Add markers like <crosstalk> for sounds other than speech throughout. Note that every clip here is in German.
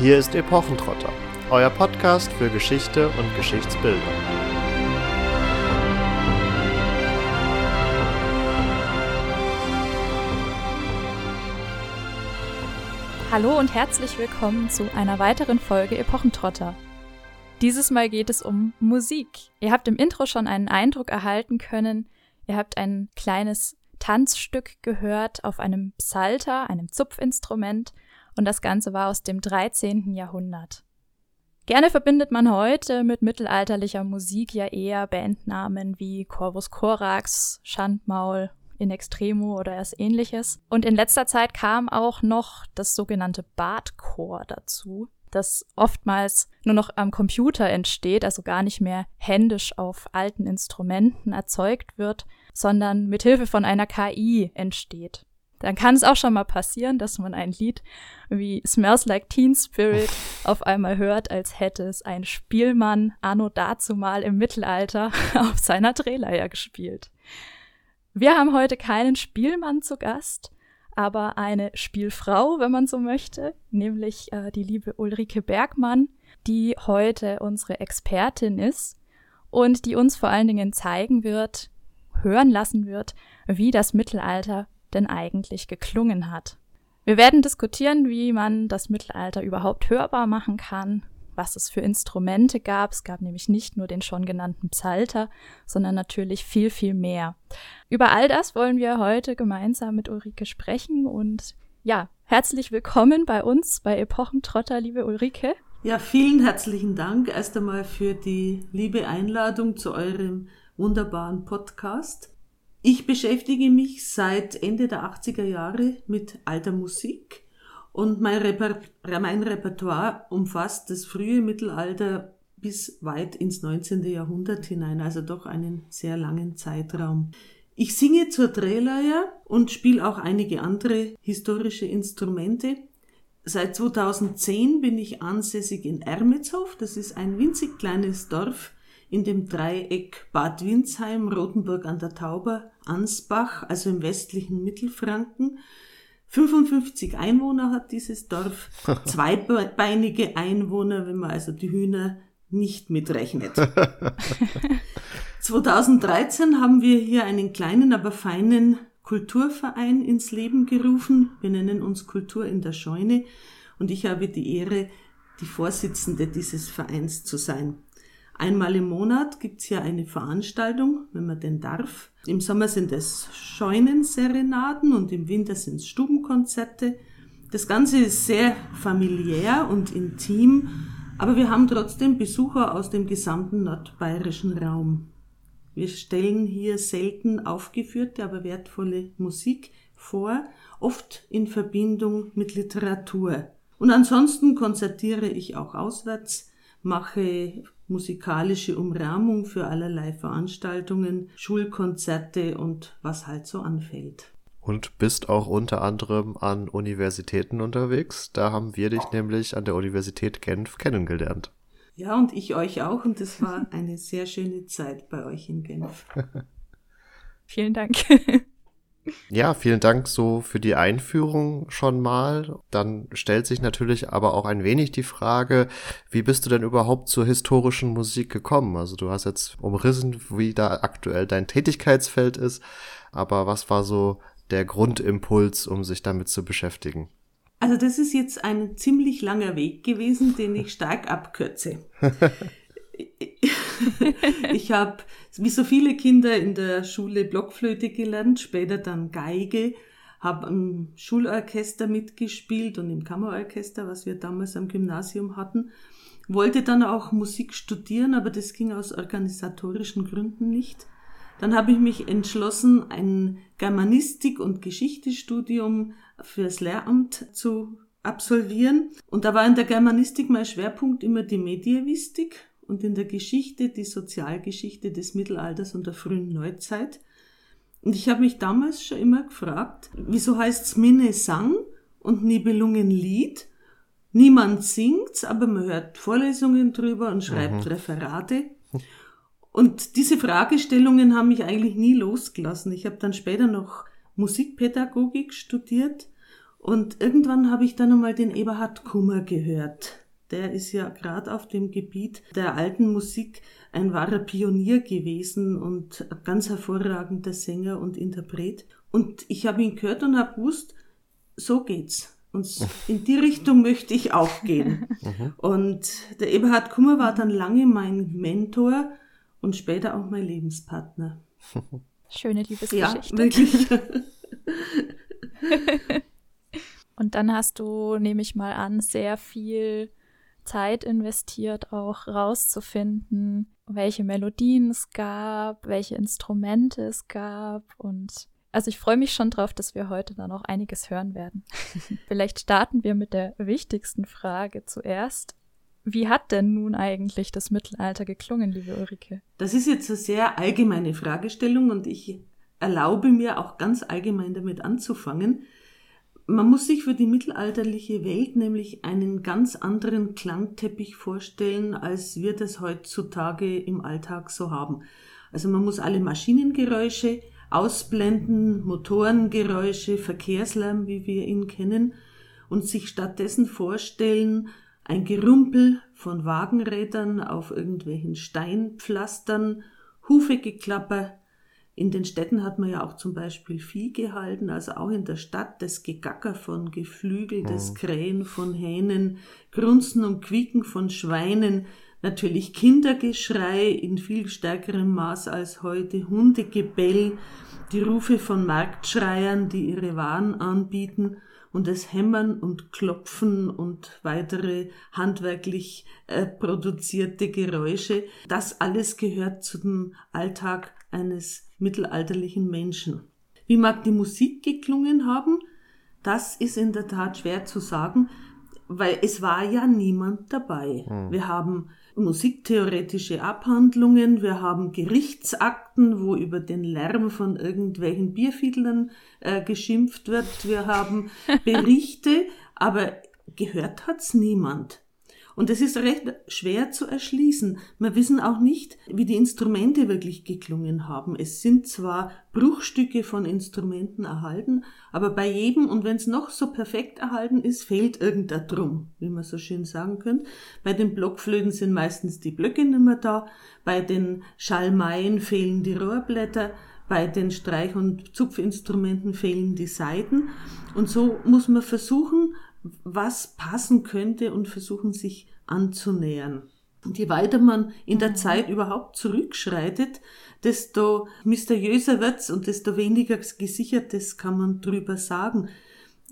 Hier ist Epochentrotter, euer Podcast für Geschichte und Geschichtsbildung. Hallo und herzlich willkommen zu einer weiteren Folge Epochentrotter. Dieses Mal geht es um Musik. Ihr habt im Intro schon einen Eindruck erhalten können. Ihr habt ein kleines Tanzstück gehört auf einem Psalter, einem Zupfinstrument, und das Ganze war aus dem 13. Jahrhundert. Gerne verbindet man heute mit mittelalterlicher Musik ja eher Bandnamen wie Corvus Corax, Schandmaul, In Extremo oder erst ähnliches. Und in letzter Zeit kam auch noch das sogenannte Bartchor dazu, das oftmals nur noch am Computer entsteht, also gar nicht mehr händisch auf alten Instrumenten erzeugt wird, sondern mit Hilfe von einer KI entsteht. Dann kann es auch schon mal passieren, dass man ein Lied wie Smells Like Teen Spirit auf einmal hört, als hätte es ein Spielmann anno dazumal im Mittelalter <laughs> auf seiner Drehleier gespielt. Wir haben heute keinen Spielmann zu Gast, aber eine Spielfrau, wenn man so möchte, nämlich äh, die liebe Ulrike Bergmann, die heute unsere Expertin ist und die uns vor allen Dingen zeigen wird, hören lassen wird, wie das Mittelalter denn eigentlich geklungen hat. Wir werden diskutieren, wie man das Mittelalter überhaupt hörbar machen kann, was es für Instrumente gab. Es gab nämlich nicht nur den schon genannten Psalter, sondern natürlich viel, viel mehr. Über all das wollen wir heute gemeinsam mit Ulrike sprechen und ja, herzlich willkommen bei uns bei Epochentrotter, liebe Ulrike. Ja, vielen herzlichen Dank erst einmal für die liebe Einladung zu eurem wunderbaren Podcast. Ich beschäftige mich seit Ende der 80er Jahre mit alter Musik und mein, Reper mein Repertoire umfasst das frühe Mittelalter bis weit ins 19. Jahrhundert hinein, also doch einen sehr langen Zeitraum. Ich singe zur Drehleier und spiele auch einige andere historische Instrumente. Seit 2010 bin ich ansässig in Ermitshof. Das ist ein winzig kleines Dorf in dem Dreieck Bad Windsheim, Rothenburg an der Tauber, Ansbach, also im westlichen Mittelfranken. 55 Einwohner hat dieses Dorf, <laughs> zweibeinige Einwohner, wenn man also die Hühner nicht mitrechnet. <laughs> 2013 haben wir hier einen kleinen, aber feinen Kulturverein ins Leben gerufen. Wir nennen uns Kultur in der Scheune und ich habe die Ehre, die Vorsitzende dieses Vereins zu sein. Einmal im Monat gibt's hier eine Veranstaltung, wenn man denn darf. Im Sommer sind es Scheunenserenaden und im Winter sind es Stubenkonzerte. Das Ganze ist sehr familiär und intim, aber wir haben trotzdem Besucher aus dem gesamten nordbayerischen Raum. Wir stellen hier selten aufgeführte, aber wertvolle Musik vor, oft in Verbindung mit Literatur. Und ansonsten konzertiere ich auch auswärts, mache musikalische Umrahmung für allerlei Veranstaltungen, Schulkonzerte und was halt so anfällt. Und bist auch unter anderem an Universitäten unterwegs. Da haben wir dich nämlich an der Universität Genf kennengelernt. Ja, und ich euch auch. Und es war eine sehr schöne Zeit bei euch in Genf. <laughs> Vielen Dank. <laughs> Ja, vielen Dank so für die Einführung schon mal. Dann stellt sich natürlich aber auch ein wenig die Frage, wie bist du denn überhaupt zur historischen Musik gekommen? Also du hast jetzt umrissen, wie da aktuell dein Tätigkeitsfeld ist, aber was war so der Grundimpuls, um sich damit zu beschäftigen? Also das ist jetzt ein ziemlich langer Weg gewesen, den ich stark abkürze. <laughs> <laughs> ich habe, wie so viele Kinder in der Schule Blockflöte gelernt, später dann Geige, habe im Schulorchester mitgespielt und im Kammerorchester, was wir damals am Gymnasium hatten. Wollte dann auch Musik studieren, aber das ging aus organisatorischen Gründen nicht. Dann habe ich mich entschlossen, ein Germanistik- und Geschichtestudium fürs Lehramt zu absolvieren. Und da war in der Germanistik mein Schwerpunkt immer die Medievistik und in der Geschichte die Sozialgeschichte des Mittelalters und der frühen Neuzeit. Und ich habe mich damals schon immer gefragt, wieso heißt's Minne Sang und Nibelungen Lied? Niemand singt's, aber man hört Vorlesungen drüber und schreibt mhm. Referate. Und diese Fragestellungen haben mich eigentlich nie losgelassen. Ich habe dann später noch Musikpädagogik studiert Und irgendwann habe ich dann einmal den Eberhard Kummer gehört. Der ist ja gerade auf dem Gebiet der alten Musik ein wahrer Pionier gewesen und ein ganz hervorragender Sänger und Interpret. Und ich habe ihn gehört und habe gewusst, so geht's. Und <laughs> in die Richtung möchte ich auch gehen. Mhm. und der Eberhard Kummer war dann lange mein Mentor und später auch mein Lebenspartner. <laughs> Schöne Liebesgeschichte. Ja, wirklich. <laughs> und dann hast du, nehme ich mal an, sehr viel Zeit investiert, auch rauszufinden, welche Melodien es gab, welche Instrumente es gab und also ich freue mich schon drauf, dass wir heute dann auch einiges hören werden. <laughs> Vielleicht starten wir mit der wichtigsten Frage zuerst. Wie hat denn nun eigentlich das Mittelalter geklungen, liebe Ulrike? Das ist jetzt eine sehr allgemeine Fragestellung und ich erlaube mir auch ganz allgemein damit anzufangen. Man muss sich für die mittelalterliche Welt nämlich einen ganz anderen Klangteppich vorstellen, als wir das heutzutage im Alltag so haben. Also man muss alle Maschinengeräusche ausblenden, Motorengeräusche, Verkehrslärm, wie wir ihn kennen, und sich stattdessen vorstellen, ein Gerumpel von Wagenrädern auf irgendwelchen Steinpflastern, Hufegeklapper. In den Städten hat man ja auch zum Beispiel Vieh gehalten, also auch in der Stadt das Gegacker von Geflügel, das mhm. Krähen von Hähnen, Grunzen und Quieken von Schweinen, natürlich Kindergeschrei in viel stärkerem Maß als heute, Hundegebell, die Rufe von Marktschreiern, die ihre Waren anbieten und das Hämmern und Klopfen und weitere handwerklich äh, produzierte Geräusche, das alles gehört zum Alltag eines mittelalterlichen Menschen. Wie mag die Musik geklungen haben? Das ist in der Tat schwer zu sagen, weil es war ja niemand dabei. Mhm. Wir haben musiktheoretische Abhandlungen, wir haben Gerichtsakten, wo über den Lärm von irgendwelchen Bierfiedlern äh, geschimpft wird, wir haben <laughs> Berichte, aber gehört hat's niemand. Und es ist recht schwer zu erschließen. Wir wissen auch nicht, wie die Instrumente wirklich geklungen haben. Es sind zwar Bruchstücke von Instrumenten erhalten, aber bei jedem, und wenn es noch so perfekt erhalten ist, fehlt irgendein Drum, wie man so schön sagen könnte. Bei den Blockflöten sind meistens die Blöcke nicht mehr da, bei den Schalmeien fehlen die Rohrblätter, bei den Streich- und Zupfinstrumenten fehlen die Saiten. Und so muss man versuchen, was passen könnte und versuchen sich anzunähern. Und je weiter man in der Zeit überhaupt zurückschreitet, desto mysteriöser wird's und desto weniger gesichertes kann man drüber sagen.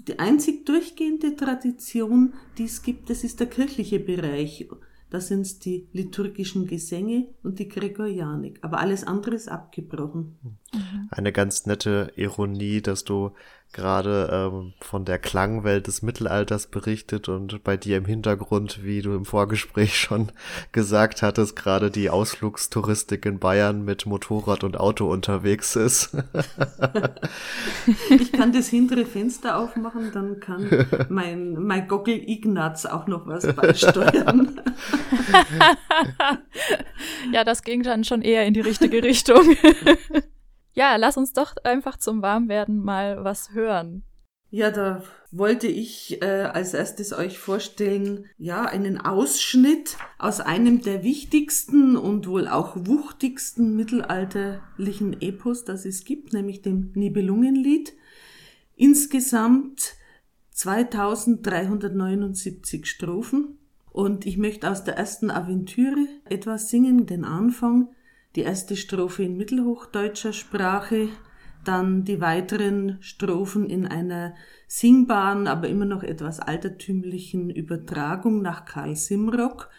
Die einzig durchgehende Tradition, die es gibt, das ist der kirchliche Bereich. Da sind es die liturgischen Gesänge und die Gregorianik. Aber alles andere ist abgebrochen. Eine ganz nette Ironie, dass du gerade ähm, von der Klangwelt des Mittelalters berichtet und bei dir im Hintergrund, wie du im Vorgespräch <laughs> schon gesagt hattest, gerade die Ausflugstouristik in Bayern mit Motorrad und Auto unterwegs ist. <laughs> ich kann das hintere Fenster aufmachen, dann kann mein, mein Gockel Ignaz auch noch was beisteuern. <laughs> ja, das ging dann schon eher in die richtige Richtung. Ja, lass uns doch einfach zum Warmwerden mal was hören. Ja, da wollte ich äh, als erstes euch vorstellen, ja, einen Ausschnitt aus einem der wichtigsten und wohl auch wuchtigsten mittelalterlichen Epos, das es gibt, nämlich dem Nibelungenlied. Insgesamt 2379 Strophen. Und ich möchte aus der ersten Aventüre etwas singen, den Anfang die erste Strophe in mittelhochdeutscher Sprache, dann die weiteren Strophen in einer singbaren, aber immer noch etwas altertümlichen Übertragung nach Karl Simrock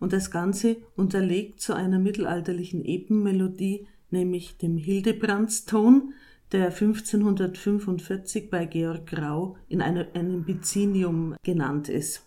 und das Ganze unterlegt zu einer mittelalterlichen Epenmelodie, nämlich dem Hildebrandston, der 1545 bei Georg Grau in einem Bizinium genannt ist.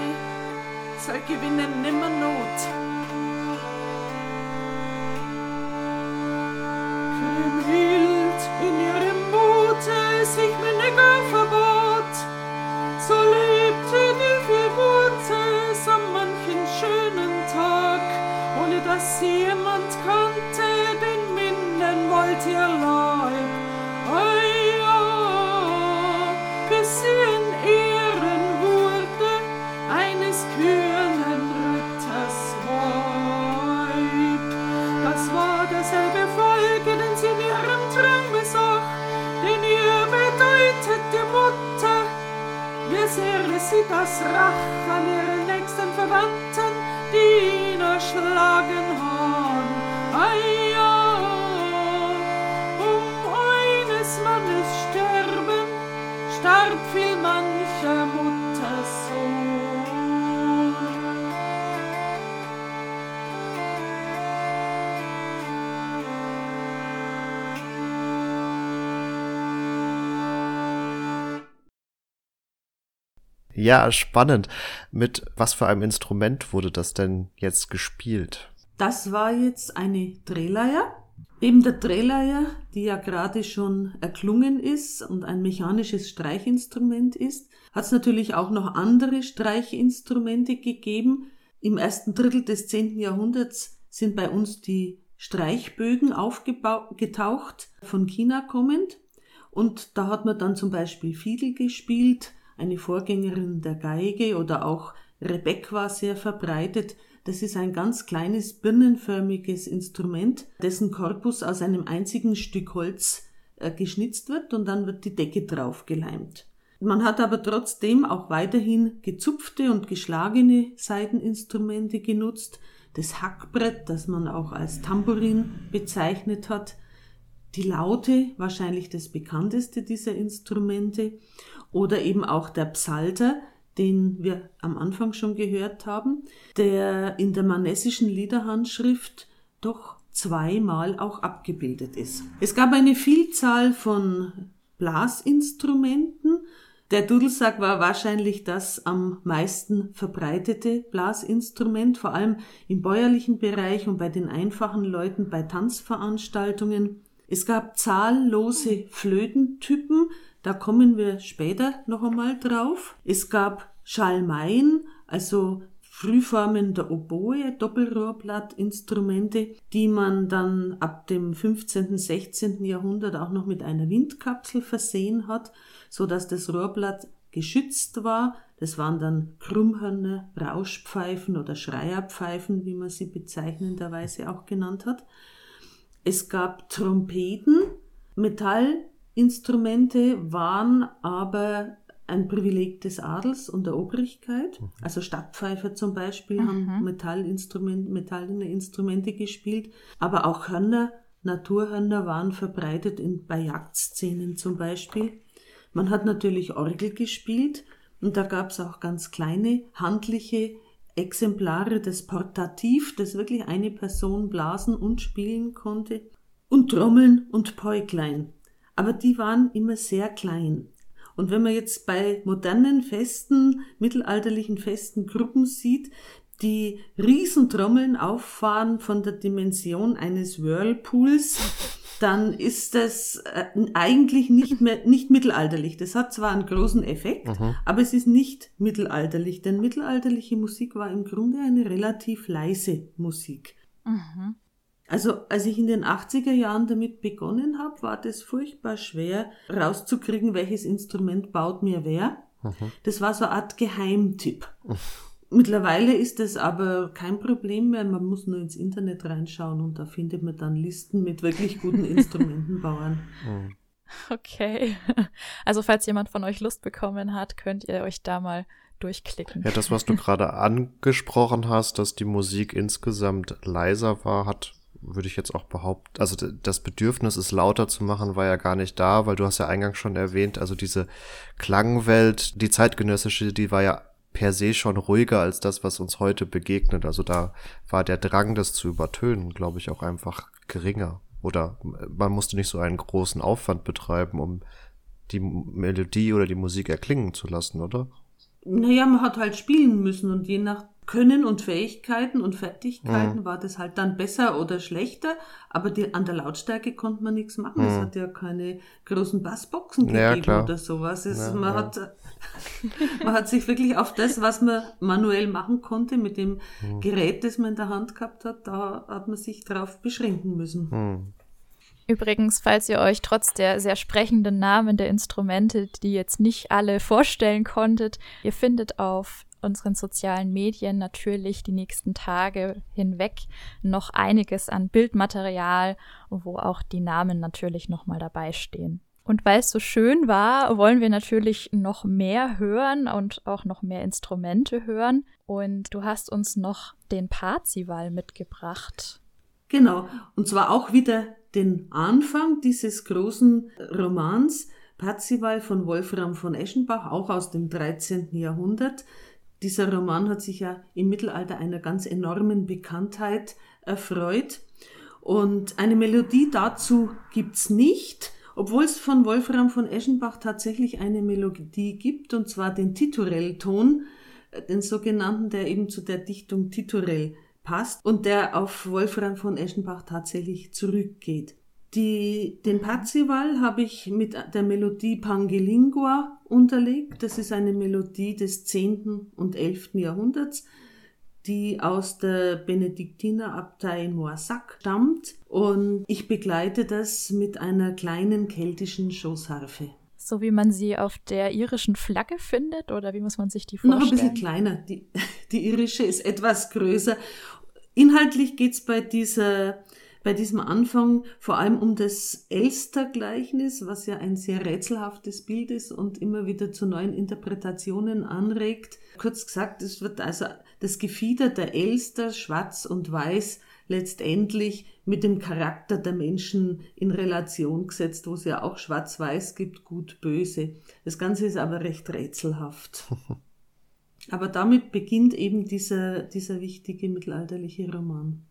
soll gewinnen nimmer Not. Kriemhild in ihrem Mute sich Minnegar verbot, so lebte die Verbote am manchen schönen Tag, ohne dass sie jemand kannte, den Minden wollt ihr Leib. Das Rach an ihren nächsten Verwandten, die ihn erschlagen haben. Ja, spannend. Mit was für einem Instrument wurde das denn jetzt gespielt? Das war jetzt eine Drehleier. Eben der Drehleier, die ja gerade schon erklungen ist und ein mechanisches Streichinstrument ist, hat es natürlich auch noch andere Streichinstrumente gegeben. Im ersten Drittel des 10. Jahrhunderts sind bei uns die Streichbögen aufgetaucht, von China kommend. Und da hat man dann zum Beispiel Fiedel gespielt, eine Vorgängerin der Geige oder auch Rebeck war sehr verbreitet. Das ist ein ganz kleines birnenförmiges Instrument, dessen Korpus aus einem einzigen Stück Holz äh, geschnitzt wird und dann wird die Decke drauf geleimt. Man hat aber trotzdem auch weiterhin gezupfte und geschlagene Saiteninstrumente genutzt. Das Hackbrett, das man auch als Tambourin bezeichnet hat. Die Laute, wahrscheinlich das bekannteste dieser Instrumente. Oder eben auch der Psalter, den wir am Anfang schon gehört haben, der in der manessischen Liederhandschrift doch zweimal auch abgebildet ist. Es gab eine Vielzahl von Blasinstrumenten. Der Dudelsack war wahrscheinlich das am meisten verbreitete Blasinstrument, vor allem im bäuerlichen Bereich und bei den einfachen Leuten bei Tanzveranstaltungen. Es gab zahllose Flötentypen, da kommen wir später noch einmal drauf. Es gab Schalmeien, also Frühformen der Oboe, Doppelrohrblattinstrumente, die man dann ab dem 15., 16. Jahrhundert auch noch mit einer Windkapsel versehen hat, so dass das Rohrblatt geschützt war. Das waren dann Krummhörner, Rauschpfeifen oder Schreierpfeifen, wie man sie bezeichnenderweise auch genannt hat. Es gab Trompeten, Metallinstrumente waren aber ein Privileg des Adels und der Obrigkeit. Mhm. Also Stadtpfeifer zum Beispiel mhm. haben Metallinstrument, metallene Instrumente gespielt, aber auch Hörner, Naturhörner waren verbreitet in, bei Jagdszenen zum Beispiel. Man hat natürlich Orgel gespielt und da gab es auch ganz kleine handliche Exemplare des Portativ, das wirklich eine Person blasen und spielen konnte. Und Trommeln und Päuglein. Aber die waren immer sehr klein. Und wenn man jetzt bei modernen Festen, mittelalterlichen Festen Gruppen sieht, die Riesentrommeln auffahren von der Dimension eines Whirlpools, <laughs> dann ist das äh, eigentlich nicht mehr, nicht mittelalterlich. Das hat zwar einen großen Effekt, mhm. aber es ist nicht mittelalterlich, denn mittelalterliche Musik war im Grunde eine relativ leise Musik. Mhm. Also als ich in den 80er Jahren damit begonnen habe, war das furchtbar schwer rauszukriegen, welches Instrument baut mir wer. Mhm. Das war so eine Art Geheimtipp. Mittlerweile ist das aber kein Problem mehr. Man muss nur ins Internet reinschauen und da findet man dann Listen mit wirklich guten <laughs> Instrumentenbauern. Mhm. Okay. Also falls jemand von euch Lust bekommen hat, könnt ihr euch da mal durchklicken. Ja, das, was du <laughs> gerade angesprochen hast, dass die Musik insgesamt leiser war, hat würde ich jetzt auch behaupten. Also das Bedürfnis, es lauter zu machen, war ja gar nicht da, weil du hast ja eingangs schon erwähnt, also diese Klangwelt, die zeitgenössische, die war ja per se schon ruhiger als das, was uns heute begegnet. Also da war der Drang, das zu übertönen, glaube ich, auch einfach geringer. Oder man musste nicht so einen großen Aufwand betreiben, um die Melodie oder die Musik erklingen zu lassen, oder? Naja, man hat halt spielen müssen und je nach können und Fähigkeiten und Fertigkeiten mhm. war das halt dann besser oder schlechter, aber die, an der Lautstärke konnte man nichts machen. Mhm. Es hat ja keine großen Bassboxen gegeben ja, oder sowas. Es, ja, man, ja. Hat, <laughs> man hat sich wirklich auf das, was man manuell machen konnte, mit dem mhm. Gerät, das man in der Hand gehabt hat, da hat man sich drauf beschränken müssen. Mhm. Übrigens, falls ihr euch trotz der sehr sprechenden Namen der Instrumente, die jetzt nicht alle vorstellen konntet, ihr findet auf unseren sozialen Medien natürlich die nächsten Tage hinweg noch einiges an Bildmaterial, wo auch die Namen natürlich nochmal dabei stehen. Und weil es so schön war, wollen wir natürlich noch mehr hören und auch noch mehr Instrumente hören. Und du hast uns noch den Parzival mitgebracht. Genau, und zwar auch wieder den Anfang dieses großen Romans, Parzival von Wolfram von Eschenbach, auch aus dem 13. Jahrhundert. Dieser Roman hat sich ja im Mittelalter einer ganz enormen Bekanntheit erfreut. Und eine Melodie dazu gibt's nicht, obwohl es von Wolfram von Eschenbach tatsächlich eine Melodie gibt, und zwar den Titurell-Ton, äh, den sogenannten, der eben zu der Dichtung Titurell passt und der auf Wolfram von Eschenbach tatsächlich zurückgeht. Die, den Parzival habe ich mit der Melodie Pangelingua unterlegt. Das ist eine Melodie des 10. und 11. Jahrhunderts. die aus der Benediktinerabtei Moissac stammt und ich begleite das mit einer kleinen keltischen Schoßharfe. So wie man sie auf der irischen Flagge findet oder wie muss man sich die vorstellen? Noch ein bisschen kleiner. Die, <laughs> die irische ist etwas größer. Inhaltlich geht's bei dieser bei diesem Anfang vor allem um das Elstergleichnis, was ja ein sehr rätselhaftes Bild ist und immer wieder zu neuen Interpretationen anregt. Kurz gesagt, es wird also das Gefieder der Elster, schwarz und weiß, letztendlich mit dem Charakter der Menschen in Relation gesetzt, wo es ja auch schwarz-weiß gibt, gut, böse. Das Ganze ist aber recht rätselhaft. <laughs> Aber damit beginnt eben dieser, dieser wichtige mittelalterliche Roman.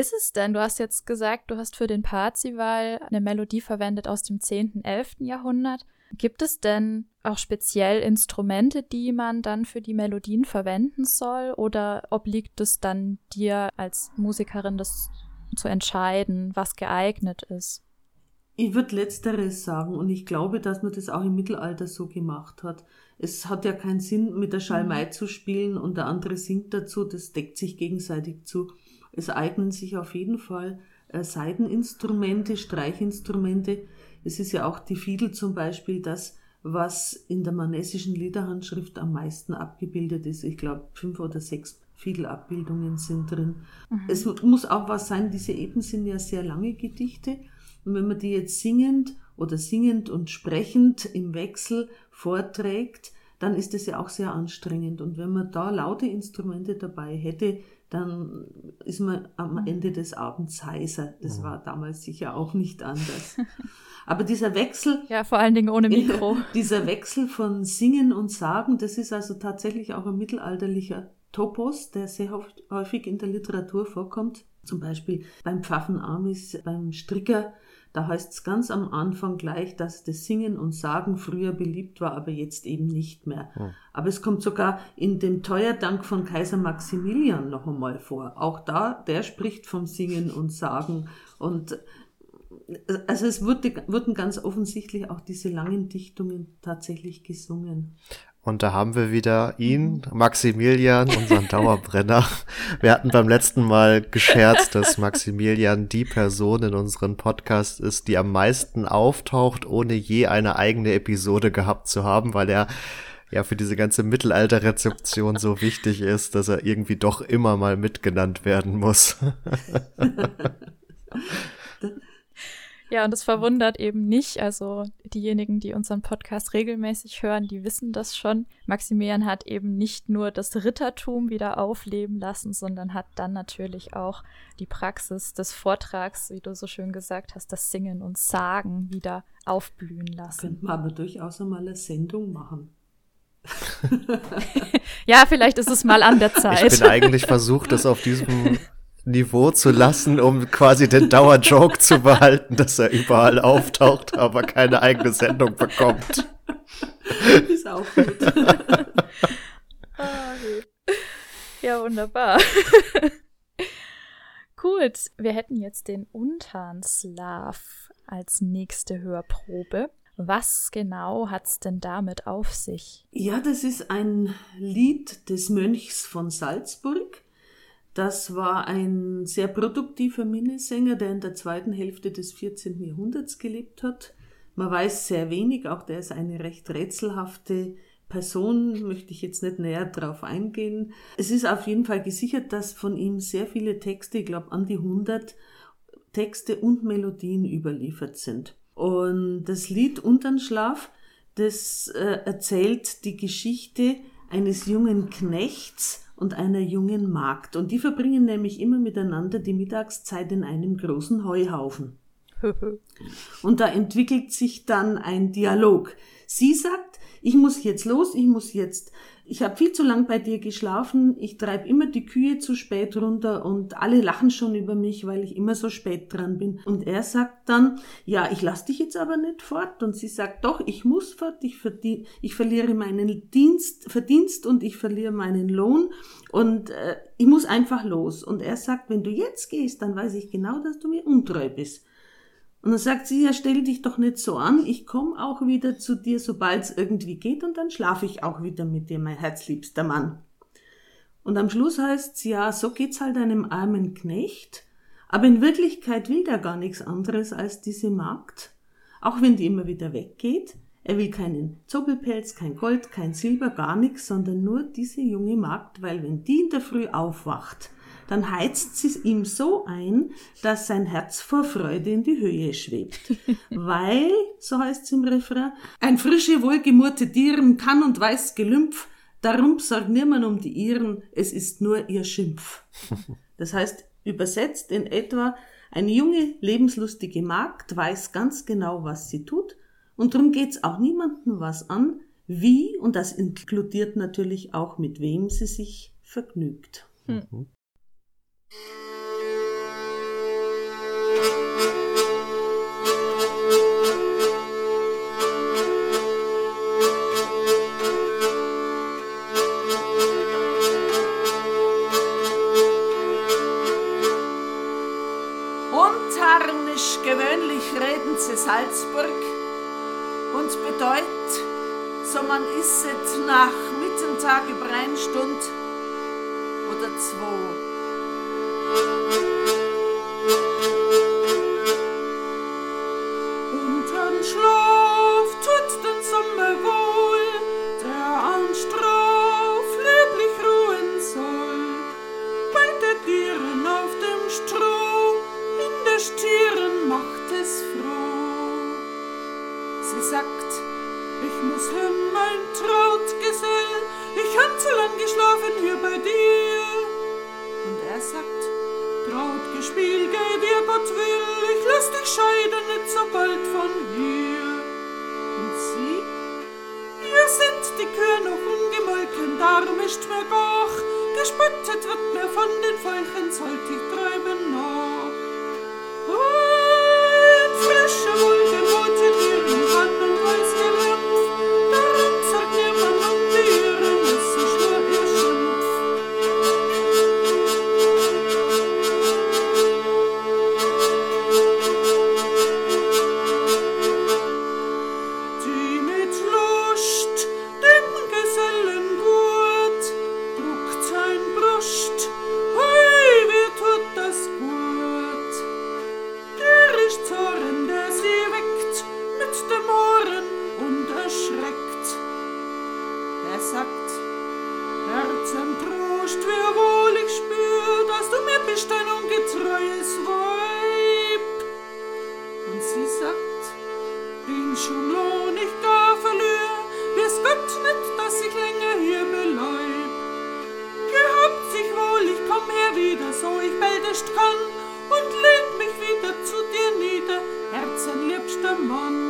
Ist es denn? Du hast jetzt gesagt, du hast für den Parzival eine Melodie verwendet aus dem 10., 11. Jahrhundert. Gibt es denn auch speziell Instrumente, die man dann für die Melodien verwenden soll? Oder obliegt es dann dir als Musikerin, das zu entscheiden, was geeignet ist? Ich würde letzteres sagen und ich glaube, dass man das auch im Mittelalter so gemacht hat. Es hat ja keinen Sinn, mit der Schalmei mhm. zu spielen und der andere singt dazu, das deckt sich gegenseitig zu. Es eignen sich auf jeden Fall äh, Saiteninstrumente, Streichinstrumente. Es ist ja auch die Fiedel zum Beispiel das, was in der manessischen Liederhandschrift am meisten abgebildet ist. Ich glaube, fünf oder sechs Fiedelabbildungen sind drin. Mhm. Es muss auch was sein, diese Epen sind ja sehr lange Gedichte. Und wenn man die jetzt singend oder singend und sprechend im Wechsel vorträgt, dann ist es ja auch sehr anstrengend. Und wenn man da laute Instrumente dabei hätte, dann ist man am mhm. Ende des Abends heiser. Das mhm. war damals sicher auch nicht anders. <laughs> Aber dieser Wechsel. Ja, vor allen Dingen ohne Mikro. <laughs> dieser Wechsel von Singen und Sagen, das ist also tatsächlich auch ein mittelalterlicher Topos, der sehr häufig in der Literatur vorkommt. Zum Beispiel beim Pfaffenamis, beim Stricker da heißt es ganz am Anfang gleich, dass das Singen und Sagen früher beliebt war, aber jetzt eben nicht mehr. Hm. Aber es kommt sogar in dem Teuerdank von Kaiser Maximilian noch einmal vor. Auch da, der spricht vom Singen und Sagen. Und also es wurde, wurden ganz offensichtlich auch diese langen Dichtungen tatsächlich gesungen. Und da haben wir wieder ihn, Maximilian, unseren Dauerbrenner. Wir hatten beim letzten Mal gescherzt, dass Maximilian die Person in unserem Podcast ist, die am meisten auftaucht, ohne je eine eigene Episode gehabt zu haben, weil er ja für diese ganze Mittelalterrezeption so wichtig ist, dass er irgendwie doch immer mal mitgenannt werden muss. <laughs> Ja, und das verwundert eben nicht. Also diejenigen, die unseren Podcast regelmäßig hören, die wissen das schon. Maximilian hat eben nicht nur das Rittertum wieder aufleben lassen, sondern hat dann natürlich auch die Praxis des Vortrags, wie du so schön gesagt hast, das Singen und Sagen wieder aufblühen lassen. Könnten wir aber durchaus einmal eine Sendung machen. <laughs> ja, vielleicht ist es mal an der Zeit. Ich bin eigentlich versucht, das auf diesem Niveau zu lassen, um quasi den Dauerjoke zu behalten, dass er überall auftaucht, aber keine eigene Sendung bekommt. Ist auch gut. Ah, ja, wunderbar. Gut, wir hätten jetzt den Untanslav als nächste Hörprobe. Was genau hat's denn damit auf sich? Ja, das ist ein Lied des Mönchs von Salzburg das war ein sehr produktiver Minnesänger, der in der zweiten Hälfte des 14. Jahrhunderts gelebt hat. Man weiß sehr wenig, auch der ist eine recht rätselhafte Person, möchte ich jetzt nicht näher drauf eingehen. Es ist auf jeden Fall gesichert, dass von ihm sehr viele Texte, ich glaube an die 100 Texte und Melodien überliefert sind. Und das Lied Untern Schlaf, das äh, erzählt die Geschichte eines jungen Knechts und einer jungen Magd. Und die verbringen nämlich immer miteinander die Mittagszeit in einem großen Heuhaufen. <laughs> und da entwickelt sich dann ein Dialog. Sie sagt, ich muss jetzt los, ich muss jetzt ich habe viel zu lang bei dir geschlafen, ich treibe immer die Kühe zu spät runter und alle lachen schon über mich, weil ich immer so spät dran bin. Und er sagt dann, ja, ich lass dich jetzt aber nicht fort. Und sie sagt, doch, ich muss fort, ich, verdien, ich verliere meinen Dienst, Verdienst und ich verliere meinen Lohn und äh, ich muss einfach los. Und er sagt, wenn du jetzt gehst, dann weiß ich genau, dass du mir untreu bist. Und dann sagt sie, ja, stell dich doch nicht so an, ich komme auch wieder zu dir, sobald es irgendwie geht, und dann schlafe ich auch wieder mit dir, mein herzliebster Mann. Und am Schluss heißt's, ja, so geht's halt einem armen Knecht, aber in Wirklichkeit will der gar nichts anderes als diese Magd, auch wenn die immer wieder weggeht. Er will keinen Zoppelpelz, kein Gold, kein Silber, gar nichts, sondern nur diese junge Magd, weil wenn die in der Früh aufwacht, dann heizt sie ihm so ein, dass sein Herz vor Freude in die Höhe schwebt. <laughs> Weil, so heißt es im Refrain, ein frische, wohlgemurte Dirn kann und weiß Gelümpf, darum sorgt niemand um die Iren, es ist nur ihr Schimpf. <laughs> Das heißt, übersetzt in etwa, eine junge, lebenslustige Magd weiß ganz genau, was sie tut, und darum geht's auch niemandem was an, wie, und das inkludiert natürlich auch mit wem sie sich vergnügt. Mhm. Untarnisch gewöhnlich reden sie Salzburg und bedeut, so man isset nach Mittentag über ein Stund oder zwei. Untern kann, und leg mich wieder zu dir nieder, herzenliebster Mann.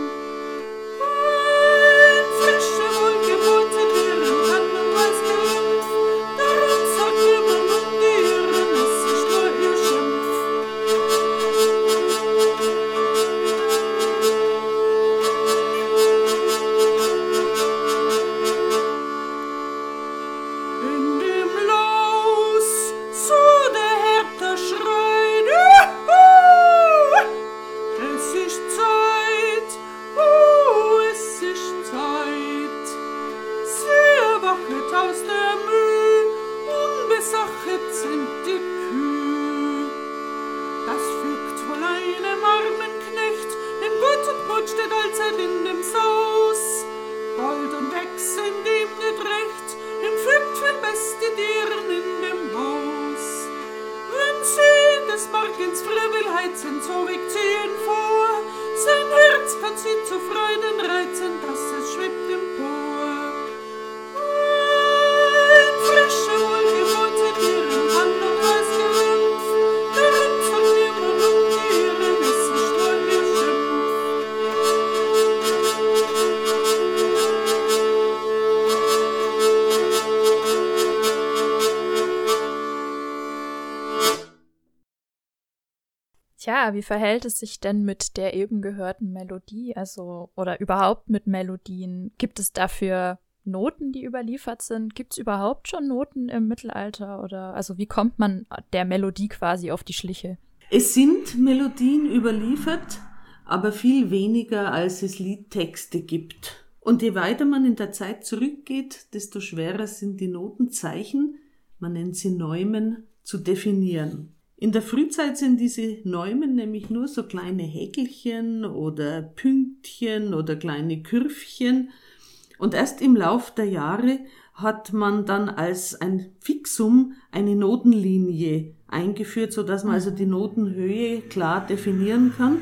Wie verhält es sich denn mit der eben gehörten Melodie? Also, oder überhaupt mit Melodien? Gibt es dafür Noten, die überliefert sind? Gibt es überhaupt schon Noten im Mittelalter? Oder also wie kommt man der Melodie quasi auf die Schliche? Es sind Melodien überliefert, aber viel weniger, als es Liedtexte gibt. Und je weiter man in der Zeit zurückgeht, desto schwerer sind die Notenzeichen, man nennt sie Neumen, zu definieren. In der Frühzeit sind diese Neumen nämlich nur so kleine Häkelchen oder Pünktchen oder kleine Kürfchen. Und erst im Lauf der Jahre hat man dann als ein Fixum eine Notenlinie eingeführt, so dass man also die Notenhöhe klar definieren kann,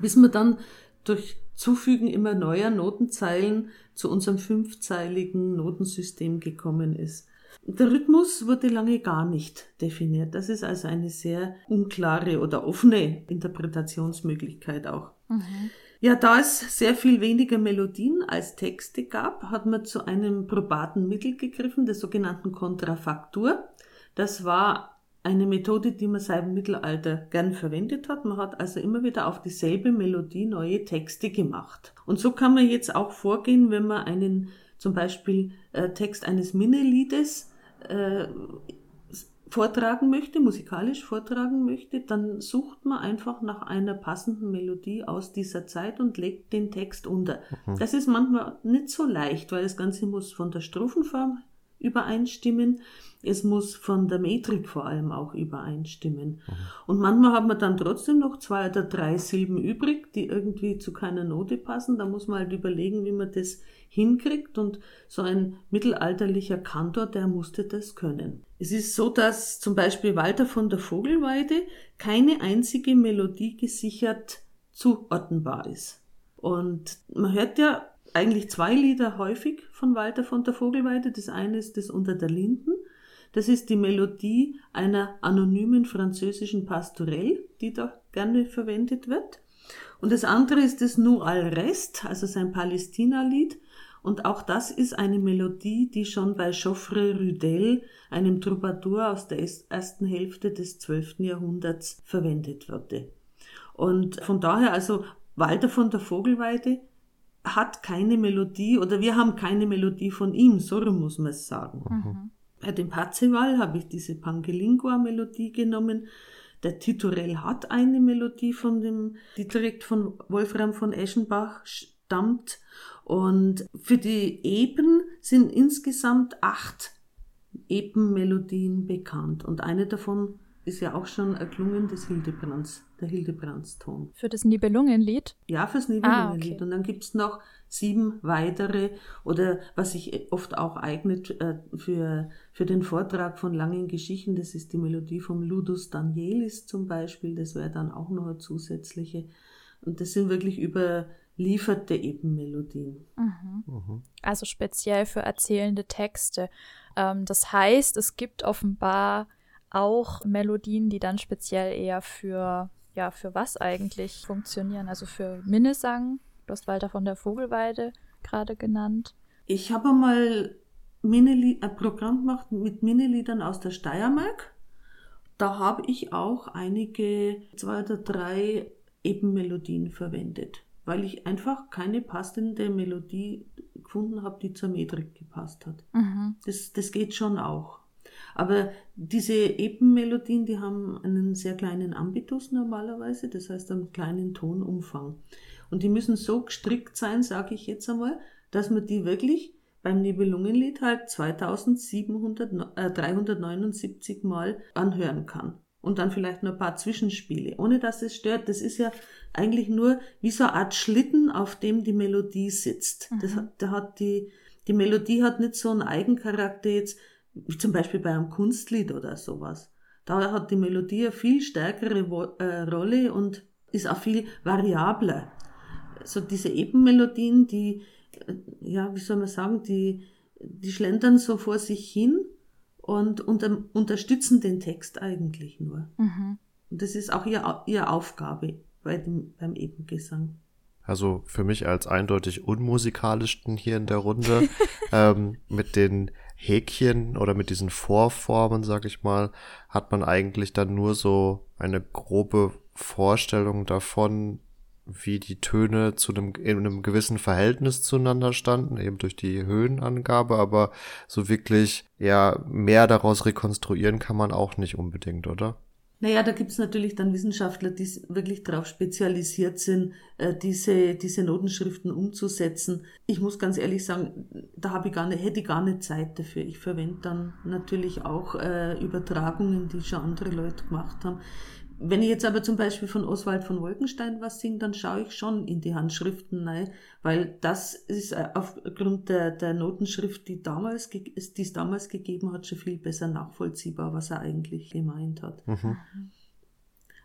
bis man dann durch Zufügen immer neuer Notenzeilen zu unserem fünfzeiligen Notensystem gekommen ist. Der Rhythmus wurde lange gar nicht definiert. Das ist also eine sehr unklare oder offene Interpretationsmöglichkeit auch. Ja, da es sehr viel weniger Melodien als Texte gab, hat man zu einem probaten Mittel gegriffen, der sogenannten Kontrafaktur. Das war eine Methode, die man seit dem Mittelalter gern verwendet hat. Man hat also immer wieder auf dieselbe Melodie neue Texte gemacht. Und so kann man jetzt auch vorgehen, wenn man einen zum Beispiel äh, Text eines Minneliedes äh, vortragen möchte, musikalisch vortragen möchte, dann sucht man einfach nach einer passenden Melodie aus dieser Zeit und legt den Text unter. Das ist manchmal nicht so leicht, weil das Ganze muss von der Strophenform übereinstimmen. Es muss von der Metrik vor allem auch übereinstimmen. Und manchmal hat man dann trotzdem noch zwei oder drei Silben übrig, die irgendwie zu keiner Note passen. Da muss man halt überlegen, wie man das hinkriegt. Und so ein mittelalterlicher Kantor, der musste das können. Es ist so, dass zum Beispiel Walter von der Vogelweide keine einzige Melodie gesichert zuordnenbar ist. Und man hört ja eigentlich zwei Lieder häufig von Walter von der Vogelweide. Das eine ist das Unter der Linden. Das ist die Melodie einer anonymen französischen Pastorelle, die da gerne verwendet wird. Und das andere ist das Nu al Rest, also sein Palästina-Lied. Und auch das ist eine Melodie, die schon bei Geoffrey Rudel, einem Troubadour aus der ersten Hälfte des 12. Jahrhunderts, verwendet wurde. Und von daher also Walter von der Vogelweide hat keine Melodie oder wir haben keine Melodie von ihm, so muss man es sagen. Bei dem Parzival habe ich diese Pangelingua-Melodie genommen. Der Titurell hat eine Melodie von dem, die direkt von Wolfram von Eschenbach stammt. Und für die Eben sind insgesamt acht Ebenmelodien bekannt. Und eine davon ist ja auch schon erklungen des Hildebrands, der Hildebrandston. Für das Nibelungenlied? Ja, fürs Nibelungenlied. Ah, okay. Und dann gibt's noch sieben weitere oder was sich oft auch eignet äh, für, für den Vortrag von langen Geschichten, das ist die Melodie vom Ludus Danielis zum Beispiel, das wäre dann auch noch eine zusätzliche. Und das sind wirklich überlieferte Ebenmelodien. Mhm. Mhm. Also speziell für erzählende Texte. Ähm, das heißt, es gibt offenbar auch Melodien, die dann speziell eher für, ja, für was eigentlich funktionieren? Also für Minnesang. Du hast Walter von der Vogelweide gerade genannt. Ich habe mal Minneli ein Programm gemacht mit Minneliedern aus der Steiermark. Da habe ich auch einige, zwei oder drei Ebenmelodien verwendet, weil ich einfach keine passende Melodie gefunden habe, die zur Metrik gepasst hat. Mhm. Das, das geht schon auch. Aber diese Ebenmelodien, die haben einen sehr kleinen Ambitus normalerweise, das heißt einen kleinen Tonumfang. Und die müssen so gestrickt sein, sage ich jetzt einmal, dass man die wirklich beim Nibelungenlied halt 2779 äh, Mal anhören kann. Und dann vielleicht noch ein paar Zwischenspiele, ohne dass es stört. Das ist ja eigentlich nur wie so eine Art Schlitten, auf dem die Melodie sitzt. Mhm. Das, da hat die, die Melodie hat nicht so einen Eigencharakter jetzt, wie zum Beispiel bei einem Kunstlied oder sowas. Da hat die Melodie eine viel stärkere äh, Rolle und ist auch viel variabler. So diese Ebenmelodien, die, äh, ja, wie soll man sagen, die, die schlendern so vor sich hin und unter, unterstützen den Text eigentlich nur. Mhm. Und das ist auch ihr, ihre Aufgabe bei dem, beim Ebengesang. Also für mich als eindeutig unmusikalischsten hier in der Runde <laughs> ähm, mit den Häkchen oder mit diesen Vorformen, sag ich mal, hat man eigentlich dann nur so eine grobe Vorstellung davon, wie die Töne zu einem, in einem gewissen Verhältnis zueinander standen, eben durch die Höhenangabe, aber so wirklich, ja, mehr daraus rekonstruieren kann man auch nicht unbedingt, oder? Naja, da gibt's natürlich dann Wissenschaftler, die wirklich darauf spezialisiert sind, äh, diese, diese Notenschriften umzusetzen. Ich muss ganz ehrlich sagen, da habe ich gar nicht, hätte ich gar nicht Zeit dafür. Ich verwende dann natürlich auch äh, Übertragungen, die schon andere Leute gemacht haben. Wenn ich jetzt aber zum Beispiel von Oswald von Wolkenstein was singe, dann schaue ich schon in die Handschriften rein, weil das ist äh, aufgrund der, der Notenschrift, die, damals, die es damals gegeben hat, schon viel besser nachvollziehbar, was er eigentlich gemeint hat. Mhm.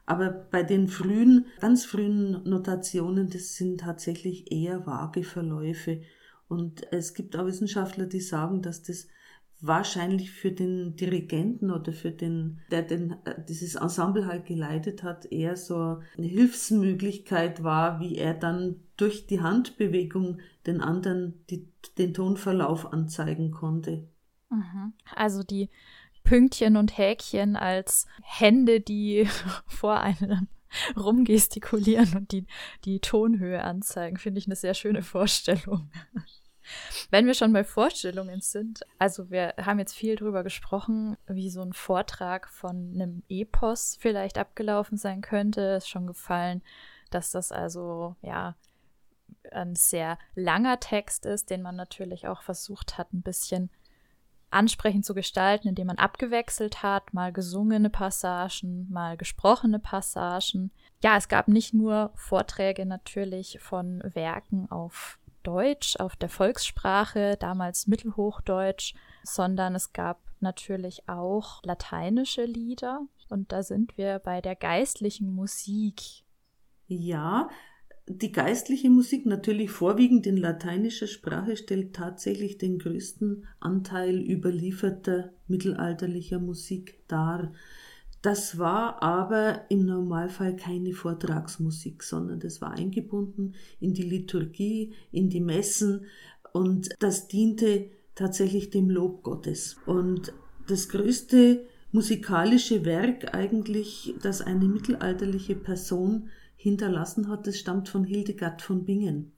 Aber bei den frühen, ganz frühen Notationen, das sind tatsächlich eher vage Verläufe. Und es gibt auch Wissenschaftler, die sagen, dass das wahrscheinlich für den Dirigenten oder für den, der den, äh, dieses Ensemble halt geleitet hat, eher so eine Hilfsmöglichkeit war, wie er dann durch die Handbewegung den anderen die, den Tonverlauf anzeigen konnte. Mhm. Also die Pünktchen und Häkchen als Hände, die <laughs> vor einem <laughs> rumgestikulieren und die, die Tonhöhe anzeigen, finde ich eine sehr schöne Vorstellung. <laughs> Wenn wir schon bei Vorstellungen sind, also wir haben jetzt viel drüber gesprochen, wie so ein Vortrag von einem Epos vielleicht abgelaufen sein könnte. Es ist schon gefallen, dass das also ja ein sehr langer Text ist, den man natürlich auch versucht hat, ein bisschen ansprechend zu gestalten, indem man abgewechselt hat, mal gesungene Passagen, mal gesprochene Passagen. Ja, es gab nicht nur Vorträge natürlich von Werken auf Deutsch, auf der Volkssprache, damals Mittelhochdeutsch, sondern es gab natürlich auch lateinische Lieder und da sind wir bei der geistlichen Musik. Ja, die geistliche Musik, natürlich vorwiegend in lateinischer Sprache, stellt tatsächlich den größten Anteil überlieferter mittelalterlicher Musik dar. Das war aber im Normalfall keine Vortragsmusik, sondern das war eingebunden in die Liturgie, in die Messen und das diente tatsächlich dem Lob Gottes. Und das größte musikalische Werk eigentlich, das eine mittelalterliche Person hinterlassen hat, das stammt von Hildegard von Bingen.